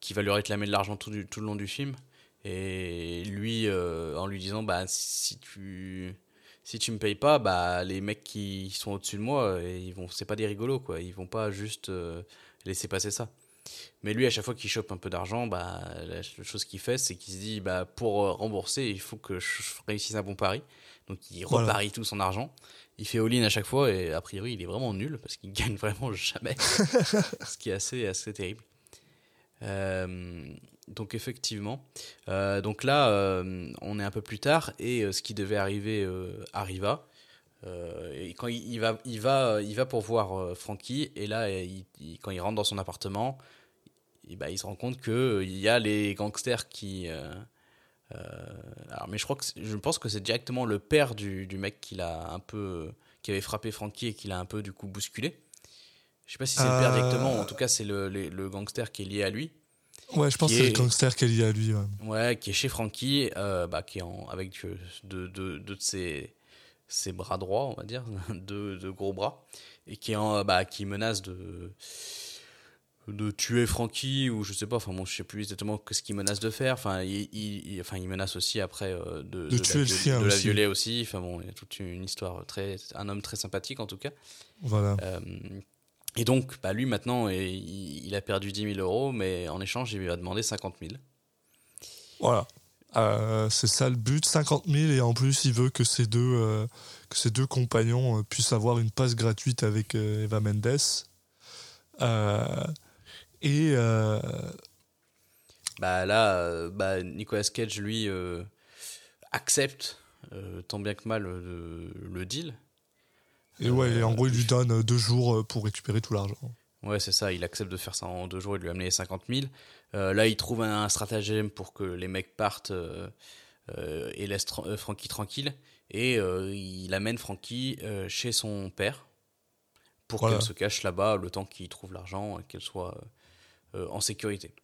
qui va lui réclamer de l'argent tout du tout le long du film et lui en lui disant bah si tu si tu me payes pas bah les mecs qui sont au-dessus de moi ils vont c'est pas des rigolos quoi ils vont pas juste laisser passer ça mais lui à chaque fois qu'il chope un peu d'argent bah la chose qu'il fait c'est qu'il se dit bah pour euh, rembourser il faut que je réussisse un bon pari donc il Voilà. reparie tout son argent il fait all-in à chaque fois et a priori il est vraiment nul parce qu'il gagne vraiment jamais. ce qui est assez, assez terrible. Euh, donc effectivement, euh, donc là euh, on est un peu plus tard et ce qui devait arriver arriva. Et quand il, il va, il va, il va pour voir Frankie et là il- quand il rentre dans son appartement, il, bah, il se rend compte que euh, y a les gangsters qui euh, euh, alors, mais je crois que je pense que c'est directement le père du, du mec qui l'a un peu qui avait frappé Frankie et qui l'a un peu du coup bousculé. Je sais pas si c'est le père directement, en tout cas c'est le, le, le gangster qui est lié à lui. Ouais, je pense que c'est est- le gangster qui est lié à lui. ouais. Ouais, qui est chez Frankie, bah, qui est en, avec deux, deux, deux de ses, ses bras droits, on va dire, deux, deux gros bras, et qui, est en, bah, qui menace de, de tuer Frankie, ou je sais pas, enfin bon, je sais plus exactement ce qu'il menace de faire, enfin il, il, il- enfin, il menace aussi après euh, de, De la tuer le la aussi. violer aussi, enfin bon, il y a toute une histoire très, un homme très sympathique en tout cas. Voilà. Euh, et donc, bah, lui maintenant, il, il a perdu 10 000 euros, mais en échange, il lui a demandé 50 000. Voilà. Euh, c'est ça le but, 50 000 et en plus il veut que ses deux, que ses deux compagnons puissent avoir une passe gratuite avec Eva Mendes. Et euh, Bah là, euh, bah, Nicolas Cage, lui, euh, accepte, euh, tant bien que mal, le, deal. et ouais, en gros il lui donne deux jours pour récupérer tout l'argent. Ouais, c'est ça, il accepte de faire ça en deux jours et de lui amener 50 000. Euh, là, il trouve un, un stratagème pour que les mecs partent et laissent tra- Frankie tranquille. Et il amène Frankie chez son père pour Voilà. qu'elle se cache là-bas le temps qu'il trouve l'argent et qu'elle soit en sécurité.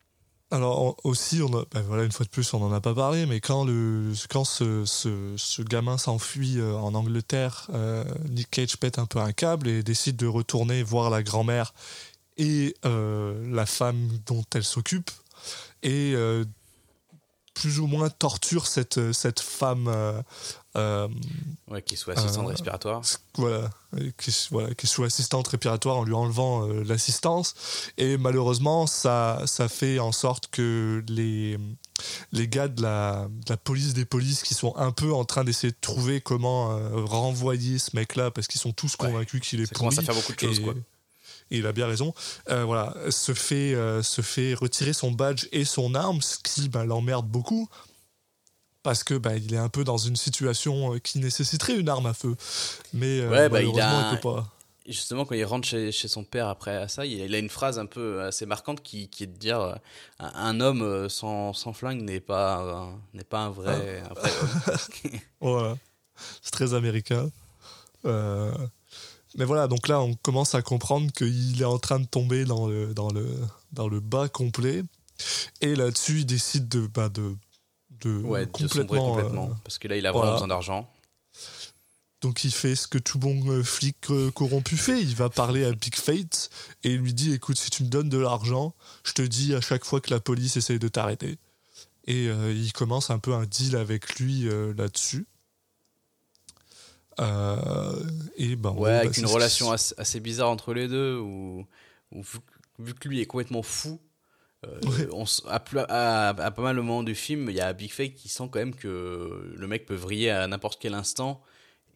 Alors aussi, on a, ben voilà, une fois de plus, on n'en a pas parlé, mais quand, le, quand ce, ce, gamin s'enfuit euh, en Angleterre, euh, Nick Cage pète un peu un câble et décide de retourner voir la grand-mère et euh, la femme dont elle s'occupe, et euh, plus ou moins torture cette, cette femme euh, Ouais, qu'il soit assistant Euh, respiratoire. voilà, qui, voilà, qui est sous assistante respiratoire en lui enlevant euh, l'assistance. Et malheureusement, ça, ça fait en sorte que les, les gars de la, de la police des polices qui sont un peu en train d'essayer de trouver comment euh, renvoyer ce mec-là, parce qu'ils sont tous Ouais. convaincus qu'il est Ça commence pourri. à faire beaucoup de choses, et, quoi. et il a bien raison. Euh, voilà, se fait, euh, se fait retirer son badge et son arme, ce qui ben, l'emmerde beaucoup. Parce que bah, il est un peu dans une situation euh, qui nécessiterait une arme à feu. Mais euh, Ouais, bah, il a- il peut pas. Justement, quand il rentre chez, chez son père après à ça, il a une phrase un peu assez marquante qui, qui est de dire euh, un, homme euh, sans, sans flingue n'est pas, un- n'est pas un vrai, un vrai homme. Voilà. C'est très américain. Euh, Mais voilà, donc là, on commence à comprendre qu'il est en train de tomber dans le, dans le, dans le bas complet. Et là-dessus, il décide de, bah, de, de Ouais, de sombrer complètement. complètement. euh, parce que là, il a voilà. vraiment besoin d'argent. donc il fait ce que tout bon euh, flic euh, corrompu fait. Il va parler à Big Fate et il lui dit écoute, si tu me donnes de l'argent, je te dis à chaque fois que la police essaye de t'arrêter. Et euh, il commence un peu un deal avec lui euh, là-dessus. Euh, et ben, en Ouais, bah, avec c'est une relation assez, bizarre entre les deux, où, où vu que lui est complètement fou, euh, Ouais. on, à, à- à pas mal de moments du film, il y a Big Fake qui sent quand même que le mec peut vriller à n'importe quel instant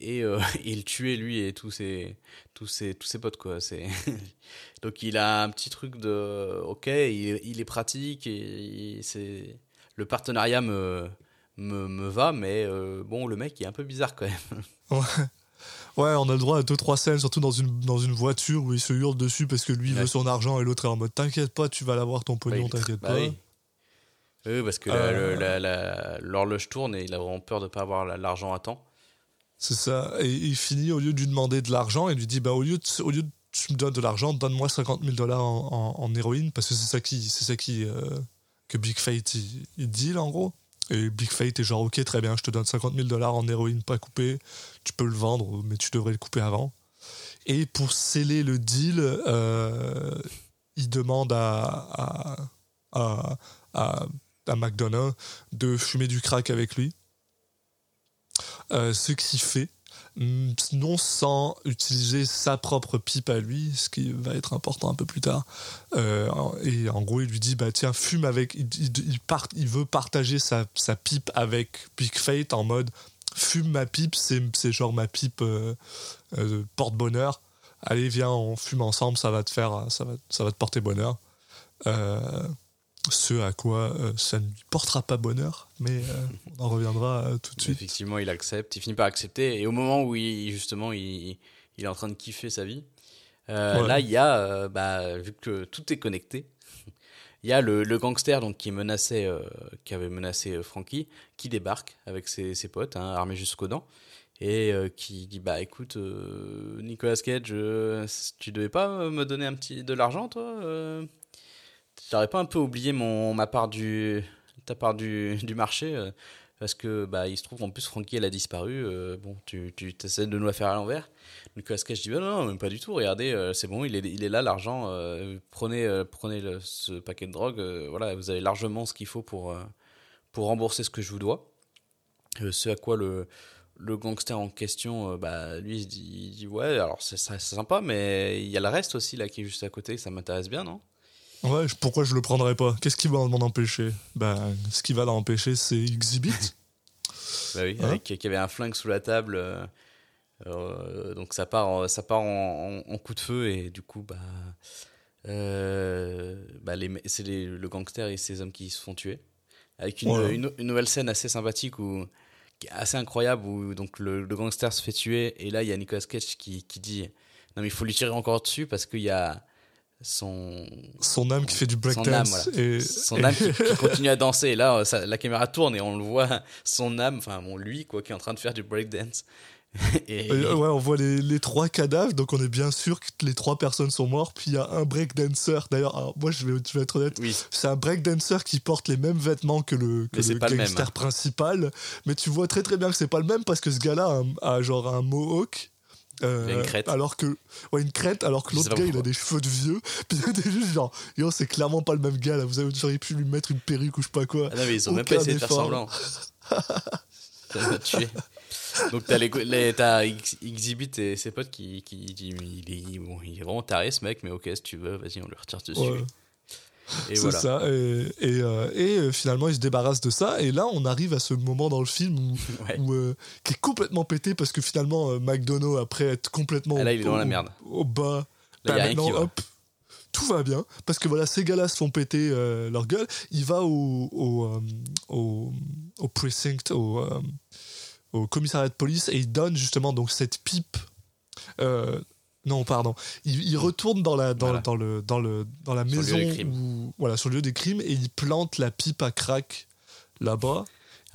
et, euh, et le tuer lui et tous ses, tous ses, tous ses potes. Quoi. C'est... Donc il a un petit truc de... Ok, il, il est pratique et c'est... le partenariat me, me, me va, mais euh, bon, le mec il est un peu bizarre quand même. Ouais. On a le droit à deux trois scènes, surtout dans une, dans une voiture où il se hurle dessus parce que lui Ouais. veut son argent et l'autre est en mode t'inquiète pas, tu vas l'avoir ton Bah, pognon, t'inquiète bah pas. oui. Oui, parce que Euh. l'horloge tourne et il a vraiment peur de ne pas avoir la- l'argent à temps. C'est ça. Et il finit, au lieu de lui demander de l'argent, il lui dit bah, au, lieu de, au lieu de tu me donnes de l'argent, donne-moi 50 000 dollars en, en- en héroïne, parce que c'est ça, qui, c'est ça qui, euh, que Big Fate il, il deal en gros. Et Big Fate est genre ok, très bien, je te donne 50 000 dollars en héroïne pas coupé, tu peux le vendre, mais tu devrais le couper avant. Et pour sceller le deal, euh, il demande à, à, à, à, à McDonough de fumer du crack avec lui. Euh, ce qu'il fait, mm, non sans utiliser sa propre pipe à lui, ce qui va être important un peu plus tard. Euh, et en gros, il lui dit bah tiens, fume avec. Il, veut partager sa, sa pipe avec Big Fate en mode fume ma pipe, c'est c'est genre ma pipe euh, euh, porte-bonheur. Allez, viens, on fume ensemble, ça va te faire, ça va, ça va te porter bonheur. Euh, ce à quoi ça ne lui portera pas bonheur, mais on en reviendra tout de suite. Effectivement, il accepte, il finit par accepter. Et au moment où il, justement il, il est en train de kiffer sa vie, Ouais. là il y a, bah, vu que tout est connecté, il y a le, gangster donc, qui, menaçait, euh, qui avait menacé euh, Frankie qui débarque avec ses, potes, hein, armés jusqu'aux dents. Et euh, qui dit bah écoute Nicolas Cage tu devais pas me donner un petit de l'argent toi J'aurais pas un peu oublié mon ma part du ta part du, du marché parce que bah il se trouve en plus Frankie elle a disparu euh, bon tu tu essaies de nous la faire à l'envers. Nicolas Cage dit bah non, non même pas du tout regardez euh, c'est bon il est il est là l'argent euh, prenez prenez ce paquet de drogue voilà vous avez largement ce qu'il faut pour pour rembourser ce que je vous dois. Ce à quoi le le gangster en question, bah, lui, il dit, il dit ouais, alors c'est sympa, mais il y a le reste aussi là qui est juste à côté, ça m'intéresse bien, non? Ouais, pourquoi je le prendrais pas? Qu'est-ce qui va m'en empêcher Ben, ce qui va l'empêcher, c'est Exhibit. Bah oui, Hein? avec qui avait un flingue sous la table. euh, euh, donc ça part, en- ça part en, en- en coup de feu et du coup, bah, euh, bah c'est le gangster et ses hommes qui se font tuer. Avec une, une, une nouvelle scène assez sympathique où, assez incroyable où donc le, le gangster se fait tuer et là il y a Nicolas Cage qui, qui dit non mais il faut lui tirer encore dessus parce qu'il y a son Son âme qui fait du son âme, breakdance. voilà. et, son âme qui, qui continue à danser. Et là, ça- la caméra tourne et on le voit, son âme, enfin bon, lui, quoi, qui est en train de faire du breakdance. et, Euh, ouais, on voit les, les trois cadavres, donc on est bien sûr que les trois personnes sont mortes. Puis il y a un breakdancer. D'ailleurs, moi je vais, je vais être honnête, oui, c'est un breakdancer qui porte les mêmes vêtements que le, que Mais c'est le pas le même, gangster hein. principal. Mais tu vois très très bien que c'est pas le même parce que ce gars-là a, un- a genre un mohawk. Euh, Il une crête. Alors que, ouais, une crête, alors que l'autre gars il a des cheveux de vieux. Puis t'es juste genre, yo, c'est clairement pas le même gars là. Vous avez, pu lui mettre une perruque ou je sais pas quoi. Ah non, mais ils ont même pas Aucun essayé de faire semblant. Ça m'a tué. Donc t'as, les, les- Exhibit et ses potes qui, qui disent il est, bon, il est vraiment taré ce mec, mais ok, si tu veux, vas-y, on le retire dessus. Ouais. Et C'est voilà. ça. Et, et, euh, et, euh, finalement, il se débarrasse de ça. Et là, on arrive à ce moment dans le film où, Ouais. où, euh, qui est complètement pété parce que finalement, euh, McDonough, après être complètement Ah, là, au- il est dans la au- merde. Au, bas, Là, bah, maintenant, hop, tout va bien, parce que voilà, ces gars-là se font péter leur gueule. Il va au, au, au, au precinct, au, au commissariat de police, et il donne justement donc cette pipe. Non, pardon. Il, il retourne dans la, dans, Voilà. dans le, dans, le, dans la le maison, où- voilà, sur le lieu des crimes, et il plante la pipe à crack là-bas.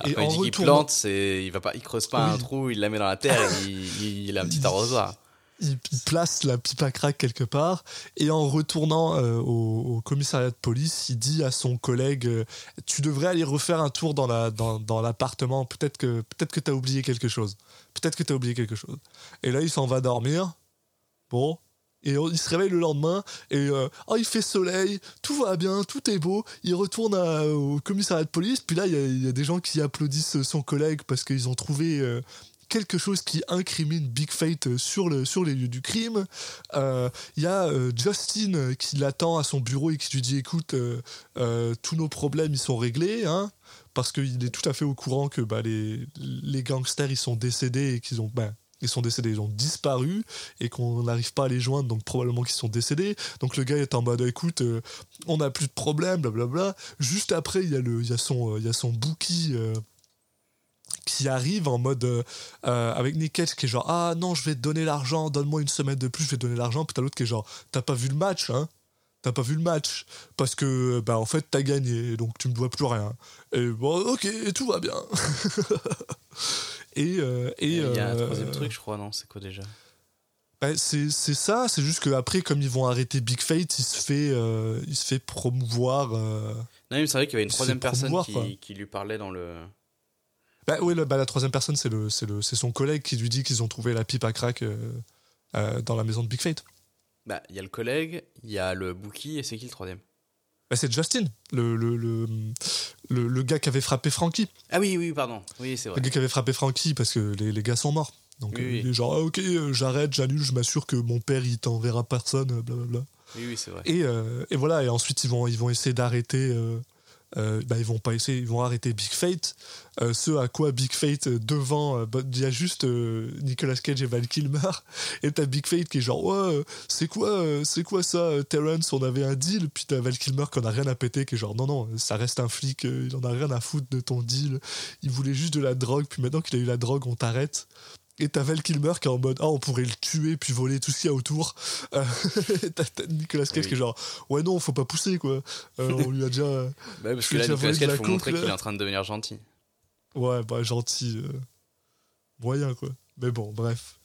Et quand il en dit retournant- plante, c'est, il va pas, il creuse pas un trou, il la met dans la terre, et il, il a un petit arrosoir. il, il place la pipe à crack quelque part et en retournant euh, au, au commissariat de police, il dit à son collègue euh, Tu devrais aller refaire un tour dans, la, dans, dans l'appartement, peut-être que, peut-être que tu as oublié quelque chose. Peut-être que tu as oublié quelque chose. Et là, il s'en va dormir. Bon. Et il se réveille le lendemain et euh, oh, il fait soleil, tout va bien, tout est beau. Il retourne au commissariat de police. Puis là, il y, a- des gens qui applaudissent son collègue parce qu'ils ont trouvé euh, quelque chose qui incrimine Big Fate sur, le, sur les lieux du crime. Euh, Il y a Justin qui l'attend à son bureau et qui lui dit écoute, tous nos problèmes ils sont réglés, hein, parce qu'il est tout à fait au courant que bah, les, les gangsters ils sont décédés et qu'ils ont. bah, ils sont décédés, ils ont disparu et qu'on n'arrive pas à les joindre, donc probablement qu'ils sont décédés. Donc le gars est en mode écoute, euh, on n'a plus de problème, blablabla. Juste après, il y a, le, il y a son, euh, il son bookie euh, qui arrive en mode avec Nick Cage qui est genre ah non je vais te donner l'argent donne-moi une semaine de plus je vais te donner l'argent. Puis t'as l'autre qui est genre t'as pas vu le match hein. T'as pas vu le match. Parce que bah en fait t'as gagné donc tu me dois plus rien. Et bon ok tout va bien et euh, et il y a un euh, troisième truc, je crois, non C'est quoi déjà? Bah, c'est c'est ça c'est juste que après comme ils vont arrêter Big Fate il se fait euh, il se fait promouvoir Non, il me semblait qu'il y avait une C'est troisième personne qui, qui lui parlait dans le. Bah oui, bah, la troisième personne, c'est le, c'est le, c'est son collègue qui lui dit qu'ils ont trouvé la pipe à crack euh, euh, dans la maison de Big Fate. Bah, il y a le collègue, il y a le Bookie, et c'est qui le troisième? Bah, c'est Justin, le, le, le, le, le gars qui avait frappé Frankie. Ah oui, oui, pardon. Oui, c'est Le vrai. gars qui avait frappé Frankie parce que les, les gars sont morts. Donc Oui, euh, oui. il est genre, ah, ok, euh, j'arrête, j'annule, je m'assure que mon père il t'enverra personne, euh, blablabla. Oui, oui, c'est vrai. Et, euh, et voilà, et ensuite ils vont, ils vont essayer d'arrêter. euh, euh, bah, ils vont pas essayer, ils vont arrêter Big Fate. Euh, ce à quoi Big Fate euh, devant, bah, il y a juste Nicolas Cage et Val Kilmer. Et t'as Big Fate qui est genre ouais, c'est quoi, c'est quoi ça, Terrence On avait un deal. Puis t'as Val Kilmer qui en a rien à péter, qui est genre non non, ça reste un flic, il en a rien à foutre de ton deal. Il voulait juste de la drogue. Puis maintenant qu'il a eu la drogue, on t'arrête. Et t'as Val Kilmer qui est en mode ah on pourrait le tuer puis voler tout ce qu'il y a autour. Euh, t'as Nicolas Cage Oui. qui est genre ouais non faut pas pousser quoi. Euh, on lui a déjà Bah, parce que là, Nicolas Cage, la faut montrer qu'il est en train de devenir gentil. Ouais, bah gentil. euh, moyen, quoi. Mais bon, bref.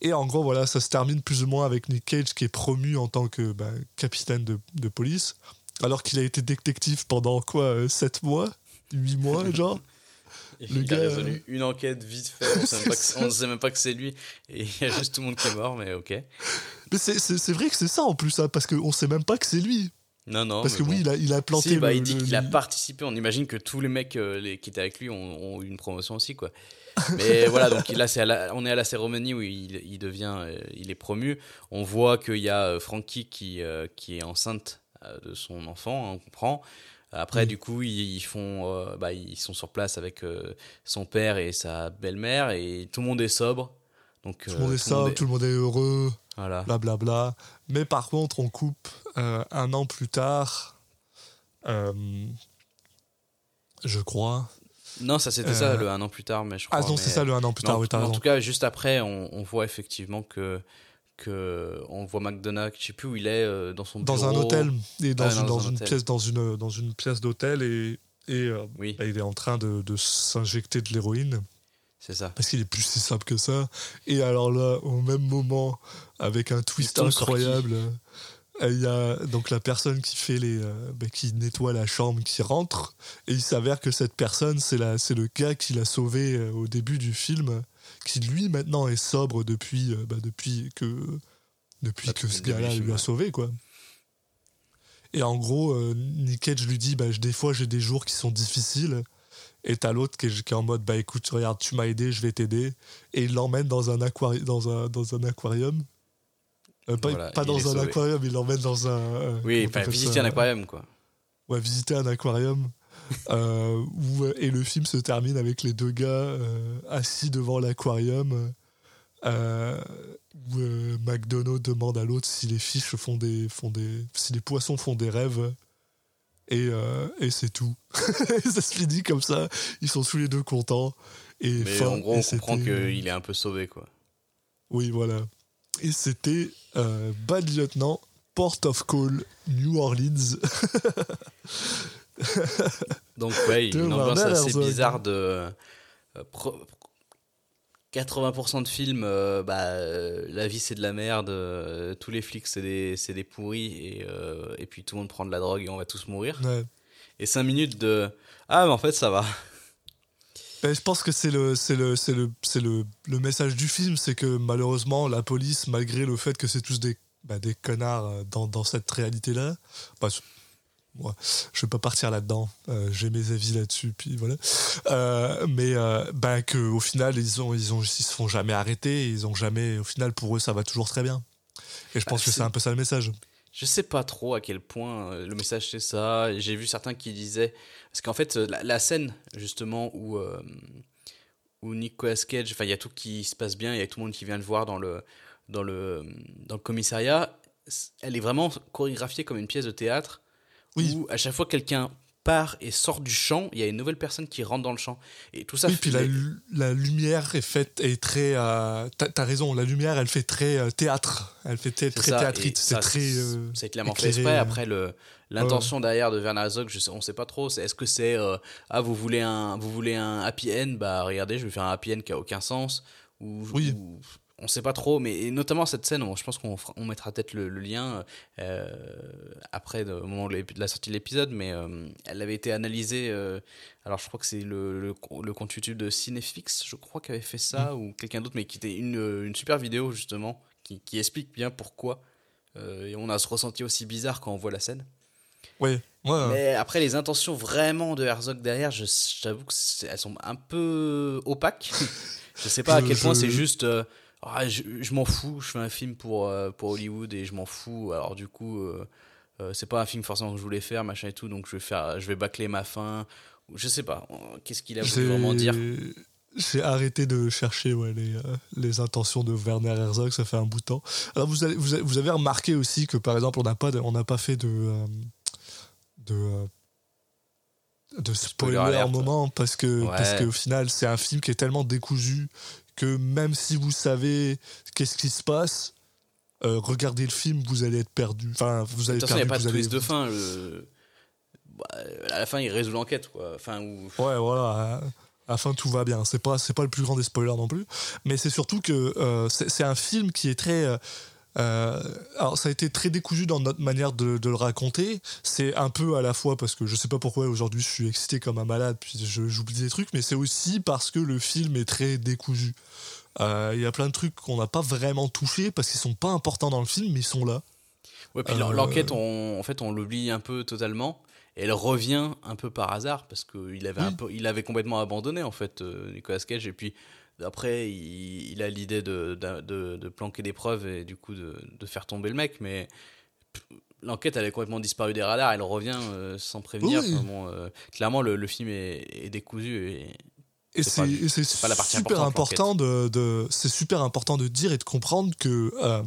Et en gros, voilà, ça se termine plus ou moins avec Nick Cage qui est promu en tant que bah, capitaine de, de police, alors qu'il a été détective pendant quoi 7 mois 8 mois, genre Le il gars, a résolu une enquête vite fait, on on sait même pas que c'est lui, et il y a juste tout le monde qui est mort, mais ok. Mais c'est- vrai que c'est ça en plus, hein, parce qu'on sait même pas que c'est lui. Non, non. parce que oui, il a, il a planté. Si, bah, le- il dit le- qu'il a participé. On imagine que tous les mecs euh, les, qui étaient avec lui ont, ont eu une promotion aussi, quoi. Mais voilà, donc là, la- on est à la cérémonie où il, il devient, euh, il est promu. On voit qu'il y a euh, Frankie qui, euh, qui est enceinte euh, de son enfant, hein, on comprend. Après, Mm. du coup, ils, ils font, euh, bah, ils sont sur place avec euh, son père et sa belle-mère et tout le monde est sobre. Donc, Tout le euh, monde est ça, tout le monde est heureux, Voilà. blablabla. Mais par contre, on coupe un an plus tard. je crois. Non, ça c'était ça, le un an plus tard, mais je crois. Ah non, c'est ça le un an plus tard, en, oui, t'as mais en raison. tout cas, juste après, on, on voit effectivement que, que on voit McDonald's, je sais plus où il est, euh, dans son dans bureau. un hôtel et dans, Ah, une, dans dans un une hôtel. pièce dans une dans une pièce d'hôtel et et euh, Oui, bah, il est en train de, de s'injecter de l'héroïne c'est ça. parce qu'il est plus si simple que ça et alors là au même moment avec un twist incroyable euh, il y a donc la personne qui fait les euh, bah, qui nettoie la chambre qui rentre et il s'avère que cette personne c'est la c'est le gars qui l'a sauvé au début du film qui lui maintenant est sobre depuis euh, bah, depuis que depuis Bah, que ce gars-là lui a sauvé quoi et en gros euh, Nick Cage lui dit bah, des fois j'ai des jours qui sont difficiles et t'as l'autre qui est, qui est en mode bah écoute regarde tu m'as aidé je vais t'aider et il l'emmène dans un aquari dans un dans un aquarium Euh, pas, Voilà, pas il dans un sauvé. aquarium il l'emmène dans un euh, Oui, enfin, visiter un aquarium, quoi. ouais, visiter un aquarium. Euh, où, et le film se termine avec les deux gars euh, assis devant l'aquarium, euh, où euh, McDonough demande à l'autre si les fiches font des, font des, si les poissons font des rêves. Et, euh, et c'est tout. ça se finit comme ça. Ils sont tous les deux contents. Et Mais fin, en gros, on comprend qu'il est un peu sauvé, quoi. Oui, voilà. Et c'était Bad Lieutenant, Port of Call, New Orleans. Donc, ouais, une ambiance assez bizarre de. euh, pro- 80% de films, euh, bah, euh, la vie c'est de la merde, euh, tous les flics c'est des, des pourris, et, euh, et puis tout le monde prend de la drogue et on va tous mourir. Ouais. Et 5 minutes de. Ah, mais en fait, ça va. Ben, je pense que c'est le, le, le, le, le message du film, c'est que malheureusement la police, malgré le fait que c'est tous des, ben, des connards euh, dans, dans cette réalité-là, bah, moi, je vais pas partir là-dedans. euh, J'ai mes avis là-dessus, puis voilà. Euh, mais euh, ben que au final ils ont, ils ont, ils se font jamais arrêter, ils ont jamais, au final pour eux ça va toujours très bien. Et je pense Ah, que c'est- un peu ça le message. Je sais pas trop à quel point euh, le message c'est ça. J'ai vu certains qui disaient. Parce qu'en fait, la, la scène, justement, où, où Nicolas Cage. Enfin, il y a tout qui se passe bien, il y a tout le monde qui vient le voir dans le, dans le, dans le commissariat. Elle est vraiment chorégraphiée comme une pièce de théâtre. Oui. Où à chaque fois quelqu'un part et sort du champ, il y a une nouvelle personne qui rentre dans le champ. Et tout ça Oui, fait- puis la, lu- la lumière est faite est très. euh, T'as raison, la lumière elle fait très euh, théâtre, elle fait très théâtrite, c'est très. euh, c'est clairement fait exprès. euh. Après, le, l'intention derrière de Werner Herzog, je sais, on sait pas trop. C'est, est-ce que c'est euh, ah vous voulez un vous voulez un happy end? Bah regardez, je vais faire un happy end qui a aucun sens. Ou, Oui. ou- on sait pas trop, mais et notamment cette scène, on- je pense qu'on on mettra peut-être le, le lien euh, après au moment de la sortie de l'épisode, mais euh, elle avait été analysée. euh, alors je crois que c'est le, le, le compte YouTube de Cinefix, je crois, qui avait fait ça, Mm. ou quelqu'un d'autre, mais qui était une, une super vidéo justement qui, qui explique bien pourquoi. Et on a ce ressenti aussi bizarre quand on voit la scène. Ouais. Mais après, les intentions vraiment de Herzog derrière, je- j'avoue que c'est- elles sont un peu opaques. je sais pas à quel point c'est juste. Ah, je je m'en fous, je fais un film pour, euh, pour Hollywood et je m'en fous. Alors, du coup, euh, euh, c'est pas un film forcément que je voulais faire, machin et tout, donc je vais, faire, je vais bâcler ma fin. Je sais pas. euh, Qu'est-ce qu'il a voulu vraiment dire J'ai arrêté de chercher ouais, les, euh, les intentions de Werner Herzog, ça fait un bout de temps. Alors vous avez, vous avez, vous avez remarqué aussi que par exemple on n'a pas, de- on n'a pas fait de de de spoiler Spoiler à un moment parce que Ouais. parce qu'au final c'est un film qui est tellement décousu que même si vous savez qu'est-ce qui se passe, euh, regardez le film, vous allez être perdu. Enfin, vous De allez toute façon, il n'y a pas de allez- twist de fin. le- Bah, à la fin, il résout l'enquête. quoi. Enfin, ou... Ouais, voilà. À la fin, tout va bien. C'est pas, c'est pas le plus grand des spoilers non plus. Mais c'est surtout que euh, c'est c'est un film qui est très. Euh, alors, ça a été très décousu dans notre manière de, de le raconter. C'est un peu à la fois parce que je sais pas pourquoi aujourd'hui je suis excité comme un malade, puis je- j'oublie des trucs, mais c'est aussi parce que le film est très décousu. Euh, Il y a plein de trucs qu'on n'a pas vraiment touchés parce qu'ils sont pas importants dans le film, mais ils sont là. Ouais, puis Euh, l'en- l'enquête, on, en fait, on l'oublie un peu totalement. Et elle revient un peu par hasard parce qu'il avait, un Oui. peu, il avait complètement abandonné, en fait, Nicolas Cage. Et puis, après, il, il a l'idée de, de, de- de planquer des preuves et du coup de, de faire tomber le mec. Mais l'enquête, elle est complètement disparue des radars. Elle revient euh, sans prévenir. Oui. Enfin, bon, euh, clairement, le, le film est, est décousu. Et, Et C'est super importante important de, de- c'est super important de dire et de comprendre que euh,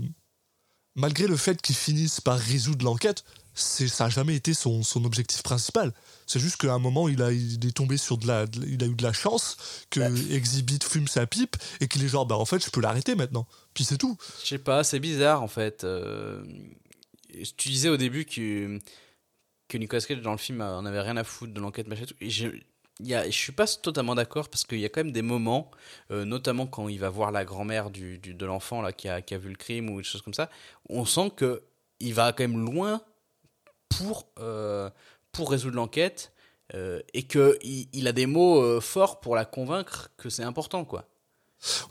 malgré le fait qu'il finisse par résoudre l'enquête, ça a jamais été son, son objectif principal. C'est juste qu'à un moment il a il est tombé sur de la de- il a eu de la chance que Bah. Exhibit fume sa pipe et qu'il est genre bah en fait je peux l'arrêter maintenant. Puis c'est tout. Je sais pas, c'est bizarre en fait. Euh, tu disais au début que, que Nicolas Cage dans le film en avait rien à foutre de l'enquête machin et je, y a, je suis pas totalement d'accord parce qu'il y a quand même des moments, euh, notamment quand il va voir la grand-mère du, du- de l'enfant là qui a, qui a vu le crime ou des choses comme ça, où on sent que il va quand même loin pour, euh, pour résoudre l'enquête euh, et que il, a des mots euh, forts pour la convaincre que c'est important quoi.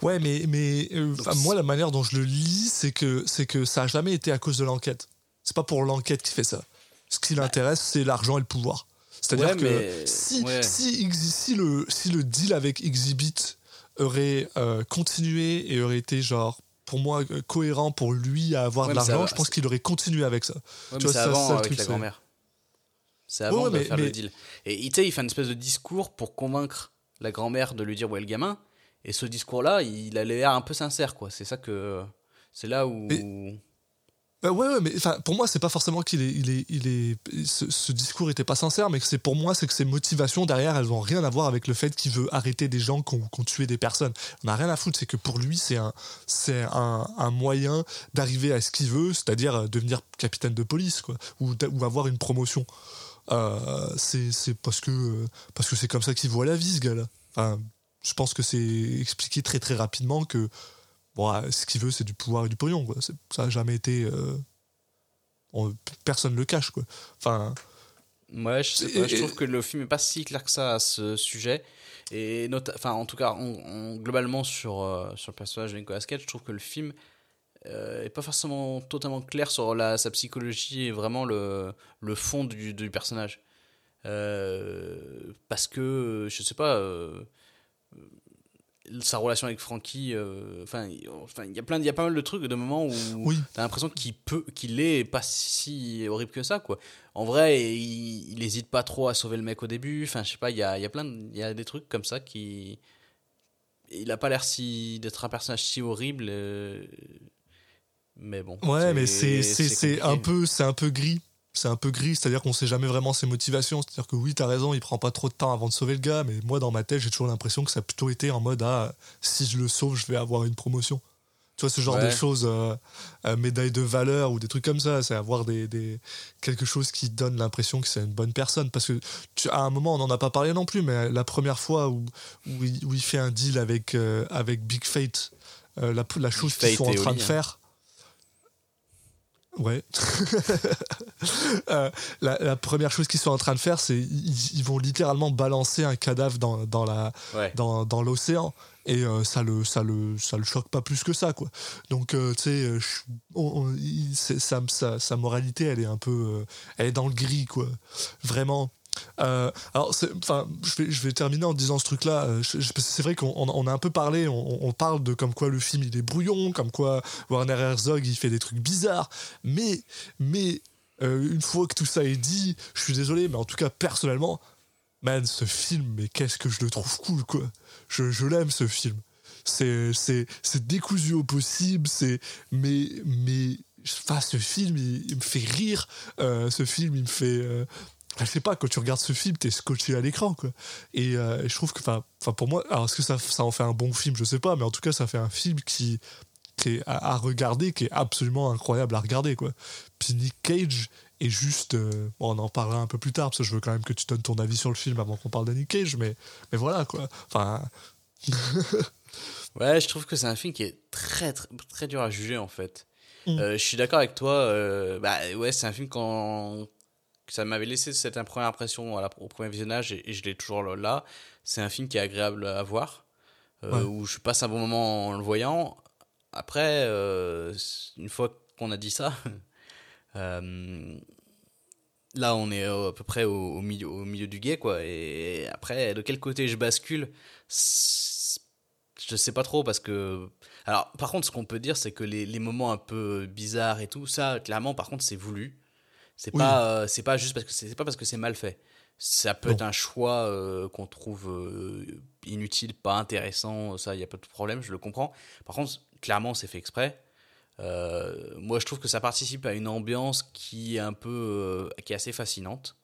Ouais, mais, mais euh, moi, la manière dont je le lis, c'est que, c'est que ça a jamais été à cause de l'enquête. C'est pas pour l'enquête qui fait ça. Ce qui l'intéresse, c'est l'argent et le pouvoir. C'est-à-dire. Ouais, que mais- si, ouais. si, le, si le deal avec Exhibit aurait euh, continué et aurait été, genre, pour moi, euh, cohérent pour lui à avoir Ouais, de l'argent, je pense qu'il aurait continué avec ça. Ouais, Tu vois, c'est avant ça, avec truc, la grand-mère. C'est avant Ouais, de mais- faire le deal. Et il fait une espèce de discours pour convaincre la grand-mère de lui dire où est le gamin. Et ce discours-là, il a l'air un peu sincère, quoi. C'est ça que. C'est là où. Bah ouais, ouais, mais pour moi, c'est pas forcément qu'il est, il est, il est, ce, discours était pas sincère, mais c'est pour moi, c'est que ses motivations derrière, elles ont rien à voir avec le fait qu'il veut arrêter des gens qui ont, tué des personnes. On n'a rien à foutre, c'est que pour lui, c'est un, c'est un, moyen d'arriver à ce qu'il veut, c'est-à-dire euh, devenir capitaine de police, quoi, ou, avoir une promotion. Euh, c'est, c'est parce que, euh, parce que c'est comme ça qu'il voit la vie, ce gars-là. Enfin, je pense que c'est expliqué très très rapidement que bon, euh, ce qu'il veut, c'est du pouvoir et du pognon. Quoi. Ça n'a jamais été. Euh, personne ne le cache. Quoi. Enfin. Ouais, je, sais pas, je trouve que le film n'est pas si clair que ça à ce sujet. Et enfin, en tout cas, globalement, sur, euh, sur le personnage de Nicolas Cage, je trouve que le film euh, est pas forcément totalement clair sur la, sa psychologie et vraiment le, le fond du, du personnage. parce que, je sais pas sa relation avec Frankie euh, enfin il y a plein il y a pas mal de trucs de moments où oui. t'as l'impression qu'il peut qu'il est pas si horrible que ça quoi. En vrai il, il hésite pas trop à sauver le mec au début enfin je sais pas il y a, il y a plein il y a des trucs comme ça qui il a pas l'air si d'être un personnage si horrible euh, mais bon ouais mais c'est c'est un peu c'est un peu gris c'est un peu gris, c'est-à-dire qu'on sait jamais vraiment ses motivations. C'est-à-dire que oui, t'as raison, il prend pas trop de temps avant de sauver le gars, mais moi dans ma tête, j'ai toujours l'impression que ça a plutôt été en mode ah, si je le sauve, je vais avoir une promotion. Tu vois, ce genre de choses, euh, euh, médaille de valeur ou des trucs comme ça, c'est avoir des, des, quelque chose qui donne l'impression que c'est une bonne personne. Parce que tu, à un moment, on n'en a pas parlé non plus, mais la première fois où, où, il, fait un deal avec, euh, avec Big Fate, la, la chose qu'ils sont en train de hein. faire Ouais. Euh, la, première chose qu'ils sont en train de faire, c'est ils, vont littéralement balancer un cadavre dans, dans la dans, dans l'océan et euh, ça le ça le ça le choque pas plus que ça quoi. Donc euh, tu sais, sa, sa, moralité, elle est un peu, elle est dans le gris quoi. Vraiment. Euh, alors, enfin, je vais, terminer en disant ce truc-là. Euh, c'est vrai qu'on on a un peu parlé, on, parle de comme quoi le film il est brouillon, comme quoi Warner Herzog il fait des trucs bizarres, mais, mais euh, une fois que tout ça est dit, je suis désolé, mais en tout cas personnellement, man, ce film, mais qu'est-ce que je le trouve cool, quoi. Je, je l'aime ce film. C'est, c'est, c'est décousu au possible, c'est, mais, mais, enfin, ce film, il, me fait rire. ce film, il me fait, je sais pas, quand tu regardes ce film, t'es scotché à l'écran, quoi. Et, euh, je trouve que, enfin, pour moi, alors est-ce que ça, ça en fait un bon film? Je sais pas, mais en tout cas, ça fait un film qui, qui est à, regarder, qui est absolument incroyable à regarder, quoi. Puis Nick Cage est juste. Euh, on en parlera un peu plus tard, parce que je veux quand même que tu donnes ton avis sur le film avant qu'on parle de Nick Cage, mais, mais voilà, quoi. Enfin. ouais, je trouve que c'est un film qui est très, très, très dur à juger, en fait. Mm. Euh, je suis d'accord avec toi. bah ouais, c'est un film quand ça m'avait laissé cette première impression à au premier visionnage et, je l'ai toujours là. C'est un film qui est agréable à voir, euh, où je passe un bon moment en le voyant. Après, euh, une fois qu'on a dit ça, euh, là on est à peu près au, milieu, au milieu du guet, quoi. Et après, de quel côté je bascule je sais pas trop parce que alors par contre ce qu'on peut dire c'est que les, les moments un peu bizarres et tout ça clairement par contre c'est voulu c'est pas, euh, c'est pas juste parce que c'est pas parce que c'est mal fait. Ça peut être un choix euh, qu'on trouve euh, inutile, pas intéressant. Ça, il y a pas de problème, je le comprends. Par contre, clairement, c'est fait exprès. moi, je trouve que ça participe à une ambiance qui est un peu, qui est assez fascinante.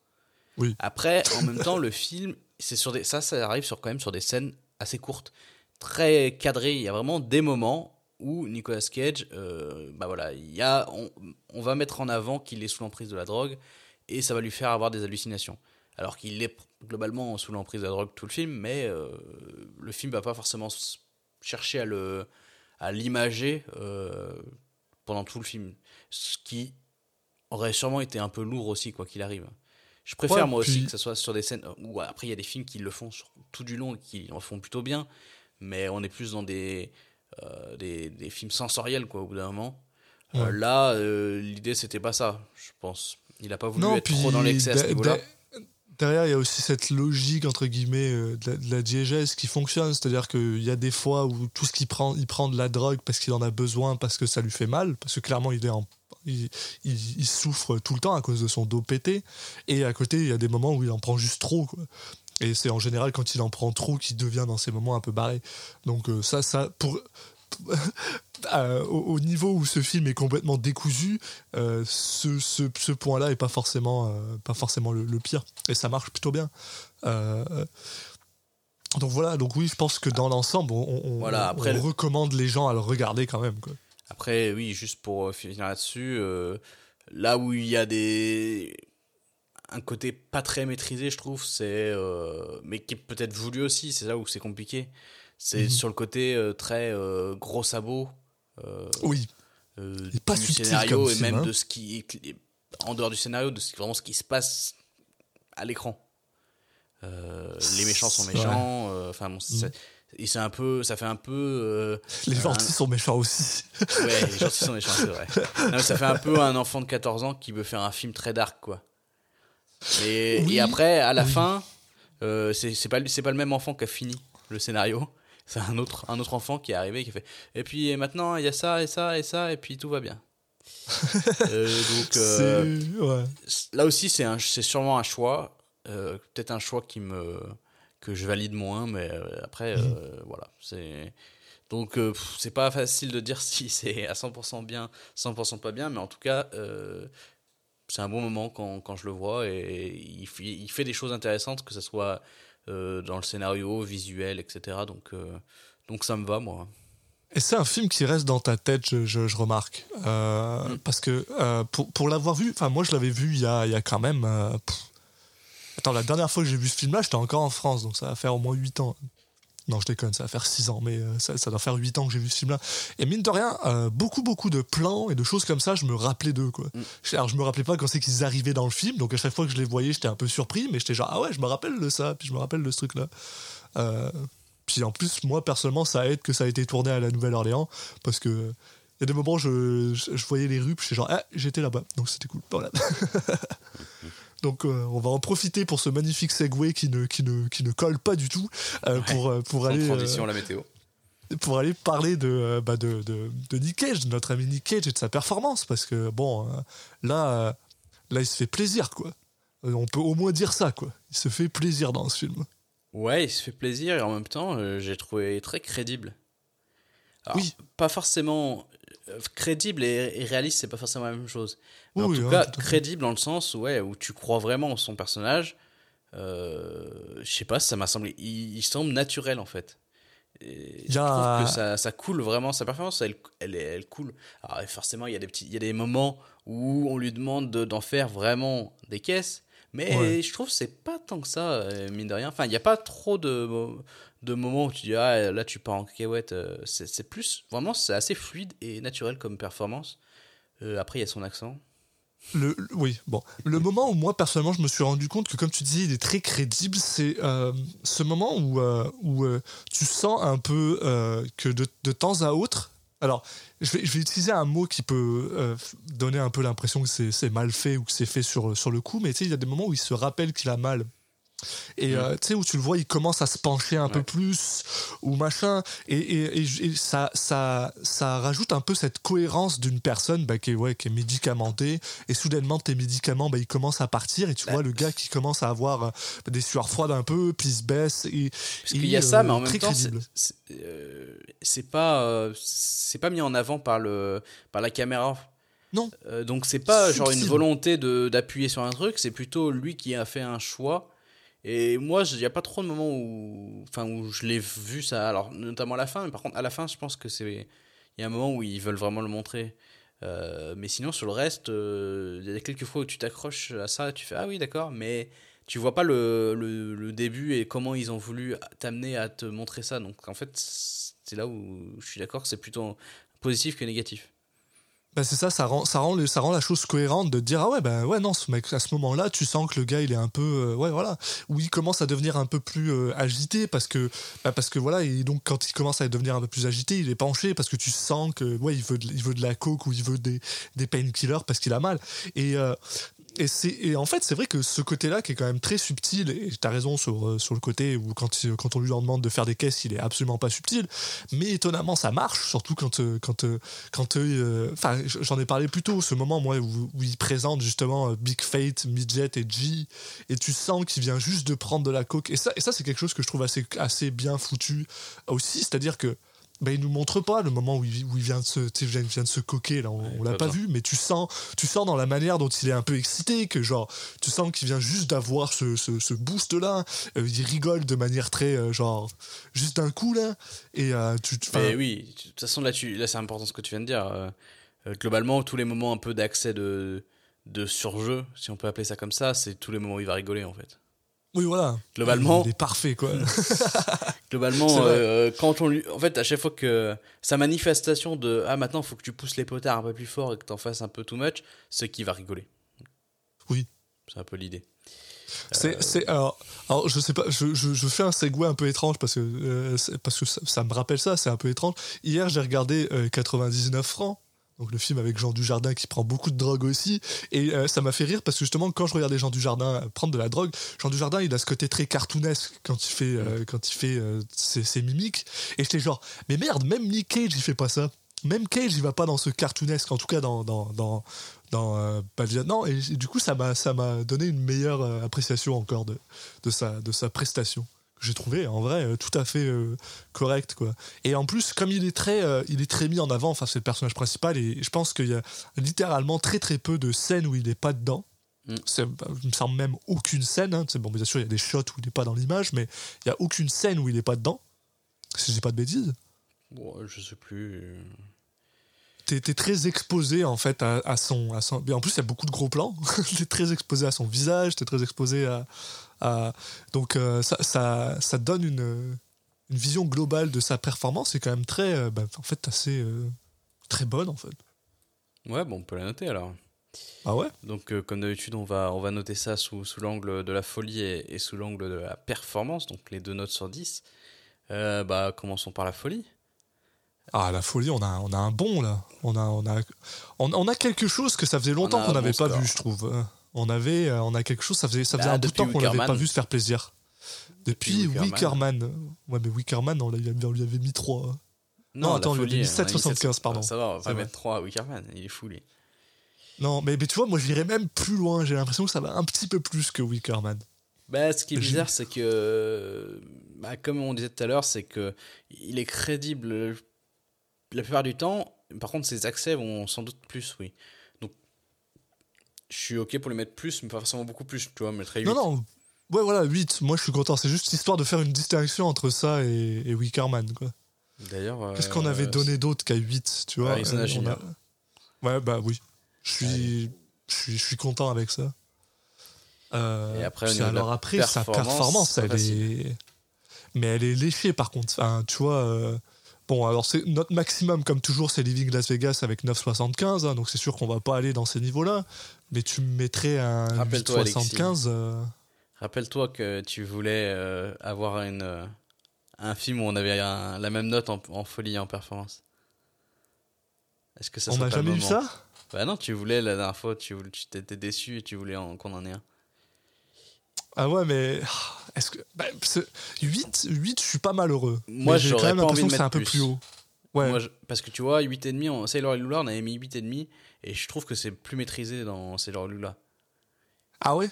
Oui. Après, en même temps, le film, c'est sur des, ça, ça arrive sur quand même sur des scènes assez courtes, très cadrées. Il y a vraiment des moments où Nicolas Cage, euh, bah voilà, il y a, on, va mettre en avant qu'il est sous l'emprise de la drogue et ça va lui faire avoir des hallucinations. Alors qu'il est globalement sous l'emprise de la drogue tout le film, mais euh, le film va pas forcément chercher à le à l'imager euh, pendant tout le film, ce qui aurait sûrement été un peu lourd aussi quoi qu'il arrive. Je préfère moi aussi que ce soit sur des scènes où après il y a des films qui le font tout du long et qui le font plutôt bien, mais on est plus dans des des, des, films sensoriels, quoi, au bout d'un moment. Euh, là, euh, l'idée, c'était pas ça, je pense. Il a pas voulu être trop dans l'excès à ce niveau-là derrière, il y a aussi cette logique, entre guillemets, de, la, diégèse qui fonctionne. C'est-à-dire qu'il y a des fois où tout ce qu'il prend, il prend de la drogue parce qu'il en a besoin, parce que ça lui fait mal, parce que clairement, il, est il, il, souffre tout le temps à cause de son dos pété. Et à côté, il y a des moments où il en prend juste trop. Quoi. Et c'est en général quand il en prend trop qu'il devient dans ces moments un peu barré. Donc euh, ça, ça, pour... Euh, au, au niveau où ce film est complètement décousu, euh, ce, ce, ce point-là est pas forcément, pas forcément le, le pire. Et ça marche plutôt bien. Donc voilà, donc oui, je pense que dans l'ensemble, on, on- Voilà, après on le- recommande les gens à le regarder quand même. Quoi. Après, oui, juste pour finir là-dessus, là où il y a des un côté pas très maîtrisé, je trouve, c'est euh, mais qui est peut-être voulu aussi, c'est là où c'est compliqué. C'est Mhm. sur le côté euh, très euh, gros sabot Oui, pas du scénario et même hein. de ce qui est en dehors du scénario, de ce, vraiment ce qui se passe à l'écran. Les méchants sont méchants, enfin bon, Mhm. et c'est un peu, ça fait un peu euh, les un- gentils sont méchants aussi. Ouais, les gentils sont méchants, c'est vrai. Non, ça fait un peu un enfant de 14 ans qui veut faire un film très dark, quoi. Et, Oui, et après, à la oui. fin, euh, c'est pas, pas le même enfant qui a fini le scénario. C'est un autre, un autre enfant qui est arrivé et qui a fait. Et puis maintenant, il y a ça et ça et ça, et puis tout va bien. Euh, donc euh, ouais. là aussi, c'est sûrement un choix. euh, Peut-être un choix qui me, que je valide moins, mais après, voilà. c'est Donc, euh, c'est pas facile de dire si c'est à 100% bien, 100% pas bien, mais en tout cas, euh, c'est un bon moment quand, quand je le vois et il, fait- il fait des choses intéressantes, que ce soit euh, dans le scénario, visuel, etc. Donc, euh, donc ça me va, moi. Et c'est un film qui reste dans ta tête, je, je- je remarque. Euh, Mm. Parce que pour, pour l'avoir vu, enfin moi je l'avais vu il y a, il y a quand même... Attends, la dernière fois que j'ai vu ce film-là, j'étais encore en France, donc ça va faire au moins 8 ans. Non, je déconne, ça va faire 6 ans, mais euh, ça, ça doit faire 8 ans que j'ai vu ce film-là. Et mine de rien, euh, beaucoup, beaucoup de plans et de choses comme ça, je me rappelais d'eux, quoi. Mm. Alors, je me rappelais pas quand c'est qu'ils arrivaient dans le film, donc à chaque fois que je les voyais, j'étais un peu surpris, mais j'étais genre, ah ouais, je me rappelle de ça, puis je me rappelle de ce truc-là. Euh, puis en plus, moi, personnellement, ça aide que ça a été tourné à la Nouvelle-Orléans, parce que il y a des moments, je, je, je voyais les rues, puis j'étais genre, ah, j'étais là-bas, donc c'était cool. Voilà. donc, euh, on va en profiter pour ce magnifique segway qui ne, qui ne, qui ne colle pas du tout, euh, pour, euh, pour aller. euh, transition, la météo. pour aller parler de, bah de, de, de Nick Cage, de notre ami Nick Cage et de sa performance. Parce que, bon, là, là, il se fait plaisir, quoi. On peut au moins dire ça, quoi. Il se fait plaisir dans ce film. Ouais, il se fait plaisir et en même temps, j'ai trouvé très crédible. Alors, Oui. Pas forcément crédible et, et réaliste, c'est pas forcément la même chose. Mais Oui, en tout cas, tout crédible dans le sens où, ouais, où tu crois vraiment en son personnage. Euh, je sais pas, ça m'a semblé. Il, il semble naturel en fait. Et Je a- trouve que ça, ça coule vraiment, sa performance, elle, elle, elle coule. Alors forcément, il y a des petits, il y a des moments où on lui demande de- d'en faire vraiment des caisses, mais Ouais. je trouve que c'est pas tant que ça, euh, mine de rien. Enfin, il n'y a pas trop de, de moments où tu dis ah là tu pars en cacahuète. euh, C'est plus vraiment, c'est assez fluide et naturel comme performance. Euh, après, il y a son accent. Le, oui, bon. Le moment où moi, personnellement, je me suis rendu compte que, comme tu disais, il est très crédible, c'est euh, ce moment où, où tu sens un peu que de, de temps à autre. Alors, je vais, je vais utiliser un mot qui peut donner un peu l'impression que c'est c'est mal fait ou que c'est fait sur, sur le coup, mais tu sais, il y a des moments où il se rappelle qu'il a mal. Et euh, tu sais, où tu le vois, il commence à se pencher un peu plus, ou machin. Et, et- et- et ça, ça, ça rajoute un peu cette cohérence d'une personne bah, qui, est, ouais, qui est médicamentée. Et soudainement, tes médicaments, bah, ils commencent à partir. Et tu Bah. vois le gars qui commence à avoir euh, des sueurs froides un peu, puis il se baisse. Et, Parce qu'il y a ça, mais en même temps, c'est- euh, pas, euh, c'est pas mis en avant par le, par la caméra. Non. Euh, donc c'est pas genre une volonté de d'appuyer sur un truc, c'est plutôt lui qui a fait un choix. Et moi, il n'y a pas trop de moments où, enfin, où je l'ai vu ça. Alors notamment à la fin, mais par contre à la fin, je pense que c'est, il y a un moment où ils veulent vraiment le montrer. Euh, mais sinon sur le reste, euh, il y a quelques fois où tu t'accroches à ça, tu fais ah oui d'accord, mais tu vois pas le, le, le début et comment ils ont voulu t'amener à te montrer ça. Donc en fait, c'est là où je suis d'accord que c'est plutôt positif que négatif. Bah, c'est ça, ça rend, la chose cohérente de dire ah ouais, ben ouais, non, ce mec, à ce moment-là, tu sens que le gars, il est un peu. euh, ouais, voilà. Où il commence à devenir un peu plus euh, agité parce que, bah, parce que voilà, et donc quand il commence à devenir un peu plus agité, il est penché parce que tu sens que, ouais, il veut de, il veut de la coke ou il veut des, des painkillers parce qu'il a mal. Et. euh, et, et en fait, c'est vrai que ce côté-là, qui est quand même très subtil, et tu as raison sur, euh, sur le côté où quand, il- quand on lui leur demande de faire des caisses, il est absolument pas subtil, mais étonnamment, ça marche, surtout quand. euh, quand, euh, quand euh, Enfin, j'en ai parlé plus tôt, ce moment moi, où, il présente justement euh, Big Fate, Midget et G, et tu sens qu'il vient juste de prendre de la coke. Et ça, et ça c'est quelque chose que je trouve assez, assez bien foutu aussi, c'est-à-dire que. Ben, il nous montre pas le moment où il, où il vient de se, vient, de se coquer là, on, on l'a pas vu, mais tu sens, tu sens dans la manière dont il est un peu excité que genre, tu sens qu'il vient juste d'avoir ce, ce, ce boost là, Euh, il rigole de manière très euh, genre, juste d'un coup là, et euh, tu, Mais oui, de toute façon, là, tu, là c'est important ce que tu viens de dire. Euh, globalement, tous les moments un peu d'accès de, de surjeu, si on peut appeler ça comme ça, c'est tous les moments où il va rigoler, en fait. Oui voilà, Globalement- il est parfait quoi. Globalement, vrai. euh, quand on lui. En fait, à chaque fois que. Sa manifestation de Ah, maintenant, faut que tu pousses les potards un peu plus fort et que t'en fasses un peu too much, c'est qu'il va rigoler. Oui. C'est un peu l'idée. C'est, c'est, alors, alors, je sais pas, je, je, je fais un segue un peu étrange parce que, euh, parce que ça, ça me rappelle ça, c'est un peu étrange. Hier, j'ai regardé euh, 99 francs, donc le film avec Jean Dujardin qui prend beaucoup de drogue aussi, et euh, ça m'a fait rire parce que justement, quand je regardais Jean Dujardin prendre de la drogue, Jean Dujardin, il a ce côté très cartoonesque quand il fait, euh, quand il fait euh, ses, ses mimiques, et j'étais genre, mais merde, même Nick Cage, il fait pas ça. Même Cage, il va pas dans ce cartoonesque, en tout cas dans, dans, dans, dans euh, non et, du coup ça m'a donné une meilleure euh, appréciation encore de, de sa de sa prestation j'ai trouvé en vrai euh, tout à fait euh, correct quoi et en plus comme il est très euh, il est très mis en avant enfin c'est le personnage principal et je pense qu'il y a littéralement très très peu de scènes où il n'est pas dedans Mm. C'est- bah, il me semble même aucune scène hein. C'est- bon bien sûr il y a des shots où il n'est pas dans l'image mais il y a aucune scène où il n'est pas dedans si je dis pas de bêtises Bon, je sais plus. t'es t'es très exposé en fait à, à son à son mais en plus il y a beaucoup de gros plans t'es très exposé à son visage t'es très exposé à- donc euh, ça, ça ça te donne une une vision globale de sa performance est quand même très euh, bah, en fait assez euh, très bonne en fait Ouais, bon, on peut la noter alors. ah ouais? Donc, euh, comme d'habitude, on va, on va noter ça sous, sous l'angle de la folie et, et sous l'angle de la performance, donc les deux notes sur 10. Euh, bah, commençons par la folie. ah la folie on a on a un bon là on a on a on, on a quelque chose que ça faisait longtemps qu'on n'avait bon pas vu je trouve on avait euh, on a quelque chose ça faisait ça faisait Bah, un bout de temps qu'on l'avait pas vu se faire plaisir depuis, Depuis Wickerman. Wickerman. Ouais, mais Wickerman, on, on lui avait mis 3. Non, la attends, il a folie, mis on a 7,75, pardon. Ça va, on va pas mettre 3 à Wickerman, il est fou lui. Non, mais, mais tu vois, moi j'irais même plus loin. J'ai l'impression que ça va un petit peu plus que Wickerman. Bah, ce qui est bizarre, c'est que, bah, comme on disait tout à l'heure, c'est que il est crédible la plupart du temps. Par contre, ses accès vont sans doute plus, oui. Je suis ok pour lui mettre plus, mais pas forcément beaucoup plus. Tu vois, mettrais 8. Non, non. Ouais, voilà, 8. Moi je suis content. C'est juste histoire de faire une distinction entre ça et, et Wickerman. Quoi. D'ailleurs, euh, Qu'est-ce qu'on avait donné d'autre qu'à 8 tu vois euh, on. Ouais, bah oui. Je suis, je suis, je suis content avec ça. Euh, Et après, alors après, sa performance, elle est. Mais elle est léchée par contre. Enfin, tu vois. Bon, alors c'est notre maximum, comme toujours, c'est Living Las Vegas avec 9,75. hein, donc c'est sûr qu'on va pas aller dans ces niveaux-là. Mais tu me mettrais un Rappelle-toi, Alexis. 8,75. euh, Rappelle-toi que tu voulais euh, avoir une, euh, un film où on avait un- la même note en, en folie et en performance. Est-ce que ça on n'a jamais eu ça? Bah non, tu voulais la dernière fois, tu t'étais déçu et tu voulais qu'on en ait un. Ah ouais, mais. Est-ce que. bah, c'est- 8, 8, je suis pas malheureux. Moi, j'ai quand même l'impression que c'est un peu plus. plus haut. Ouais. Moi, je- parce que tu vois, 8,5 en Sailor Lula, on avait mis 8,5 et je trouve que c'est plus maîtrisé dans Sailor Lula. Ah ouais?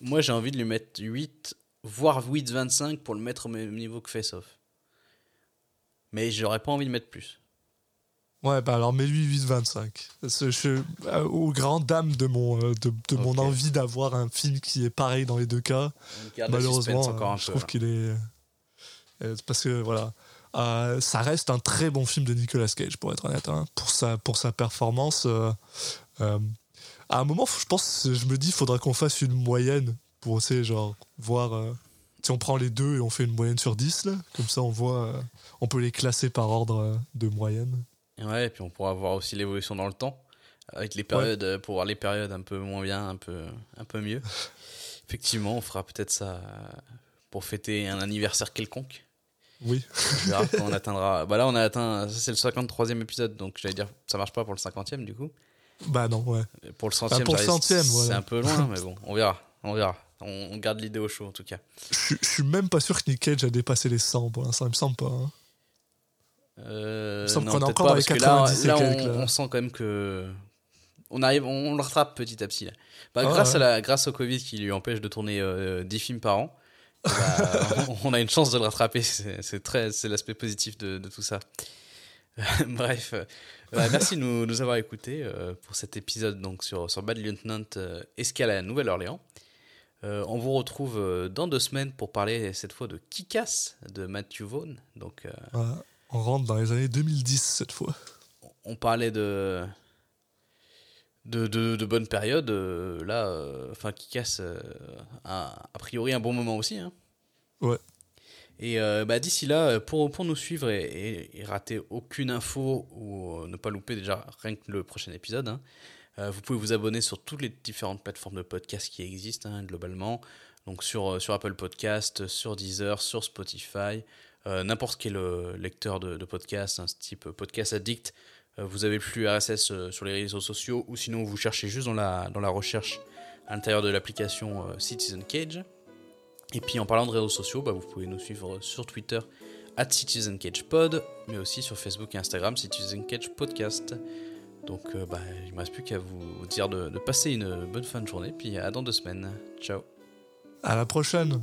Moi, j'ai envie de lui mettre 8, voire 8,25 pour le mettre au même niveau que Face Off. Mais j'aurais pas envie de mettre plus. Ouais, bah alors mets-lui 8,25. Parce que Je, euh, aux grandes dames de mon, euh, de, de mon envie d'avoir un film qui est pareil dans les deux cas, malheureusement, suspense je trouve là. qu'il est. euh, parce que voilà. Euh, ça reste un très bon film de Nicolas Cage, pour être honnête. hein. pour, sa, pour sa performance. euh, euh, à un moment, je pense, je me dis, il faudra qu'on fasse une moyenne pour, tu genre, voir. si on prend les deux et on fait une moyenne sur 10, là, comme ça on voit. on peut les classer par ordre de moyenne. Ouais, et puis on pourra voir aussi l'évolution dans le temps, avec les périodes, euh, pour voir les périodes un peu moins bien, un peu, un peu mieux. Effectivement, on fera peut-être ça pour fêter un anniversaire quelconque. Oui. On verra quand on atteindra. Bah là, on a atteint. Ça, c'est le 53e épisode, donc j'allais dire, ça marche pas pour le 50e du coup. Bah non, ouais. Pour le centième, pour le centième, c'est voilà. un peu loin, mais bon, on verra. On verra. On, on garde l'idée au chaud en tout cas. Je je suis même pas sûr que Nick Cage a dépassé les 100 pour l'instant, il me semble pas. hein. Euh, Il me non, qu'on encore pas, là, 90 et là, on, là. on sent quand même que on arrive, on, le rattrape petit à petit. Là. Bah, Ah, grâce ouais. à la, grâce au Covid qui lui empêche de tourner euh, 10 films par an, bah, on, on a une chance de le rattraper. C'est très, c'est l'aspect positif de, de tout ça. Bref, euh, bah, merci de nous, nous avoir écoutés euh, pour cet épisode donc sur sur Bad Lieutenant euh, Escale à Nouvelle-Orléans. Euh, on vous retrouve dans deux semaines pour parler cette fois de Kick-Ass de Matthew Vaughn. Donc euh, Voilà. On rentre dans les années 2010 cette fois. on parlait de de, de, de bonnes périodes. euh, là, euh, enfin, qui casse a, a priori un bon moment aussi. hein. Ouais. Et euh, bah, d'ici là, pour, pour nous suivre et, et- et rater aucune info ou euh, ne pas louper déjà rien que le prochain épisode, hein, euh, vous pouvez vous abonner sur toutes les différentes plateformes de podcast qui existent hein, globalement. Donc sur, euh, sur Apple Podcast, sur Deezer, sur Spotify, euh, n'importe quel euh, lecteur de, podcast, hein, type Podcast Addict. Euh, vous avez plus RSS euh, sur les réseaux sociaux ou sinon vous cherchez juste dans la, dans la recherche à l'intérieur de l'application euh, Citizen Cage. Et puis en parlant de réseaux sociaux, bah, vous pouvez nous suivre sur Twitter at Citizen Cage Pod, mais aussi sur Facebook et Instagram Citizen Cage Podcast. Donc euh, bah, il ne me reste plus qu'à vous dire de, de passer une bonne fin de journée, puis à dans deux semaines. Ciao À la prochaine.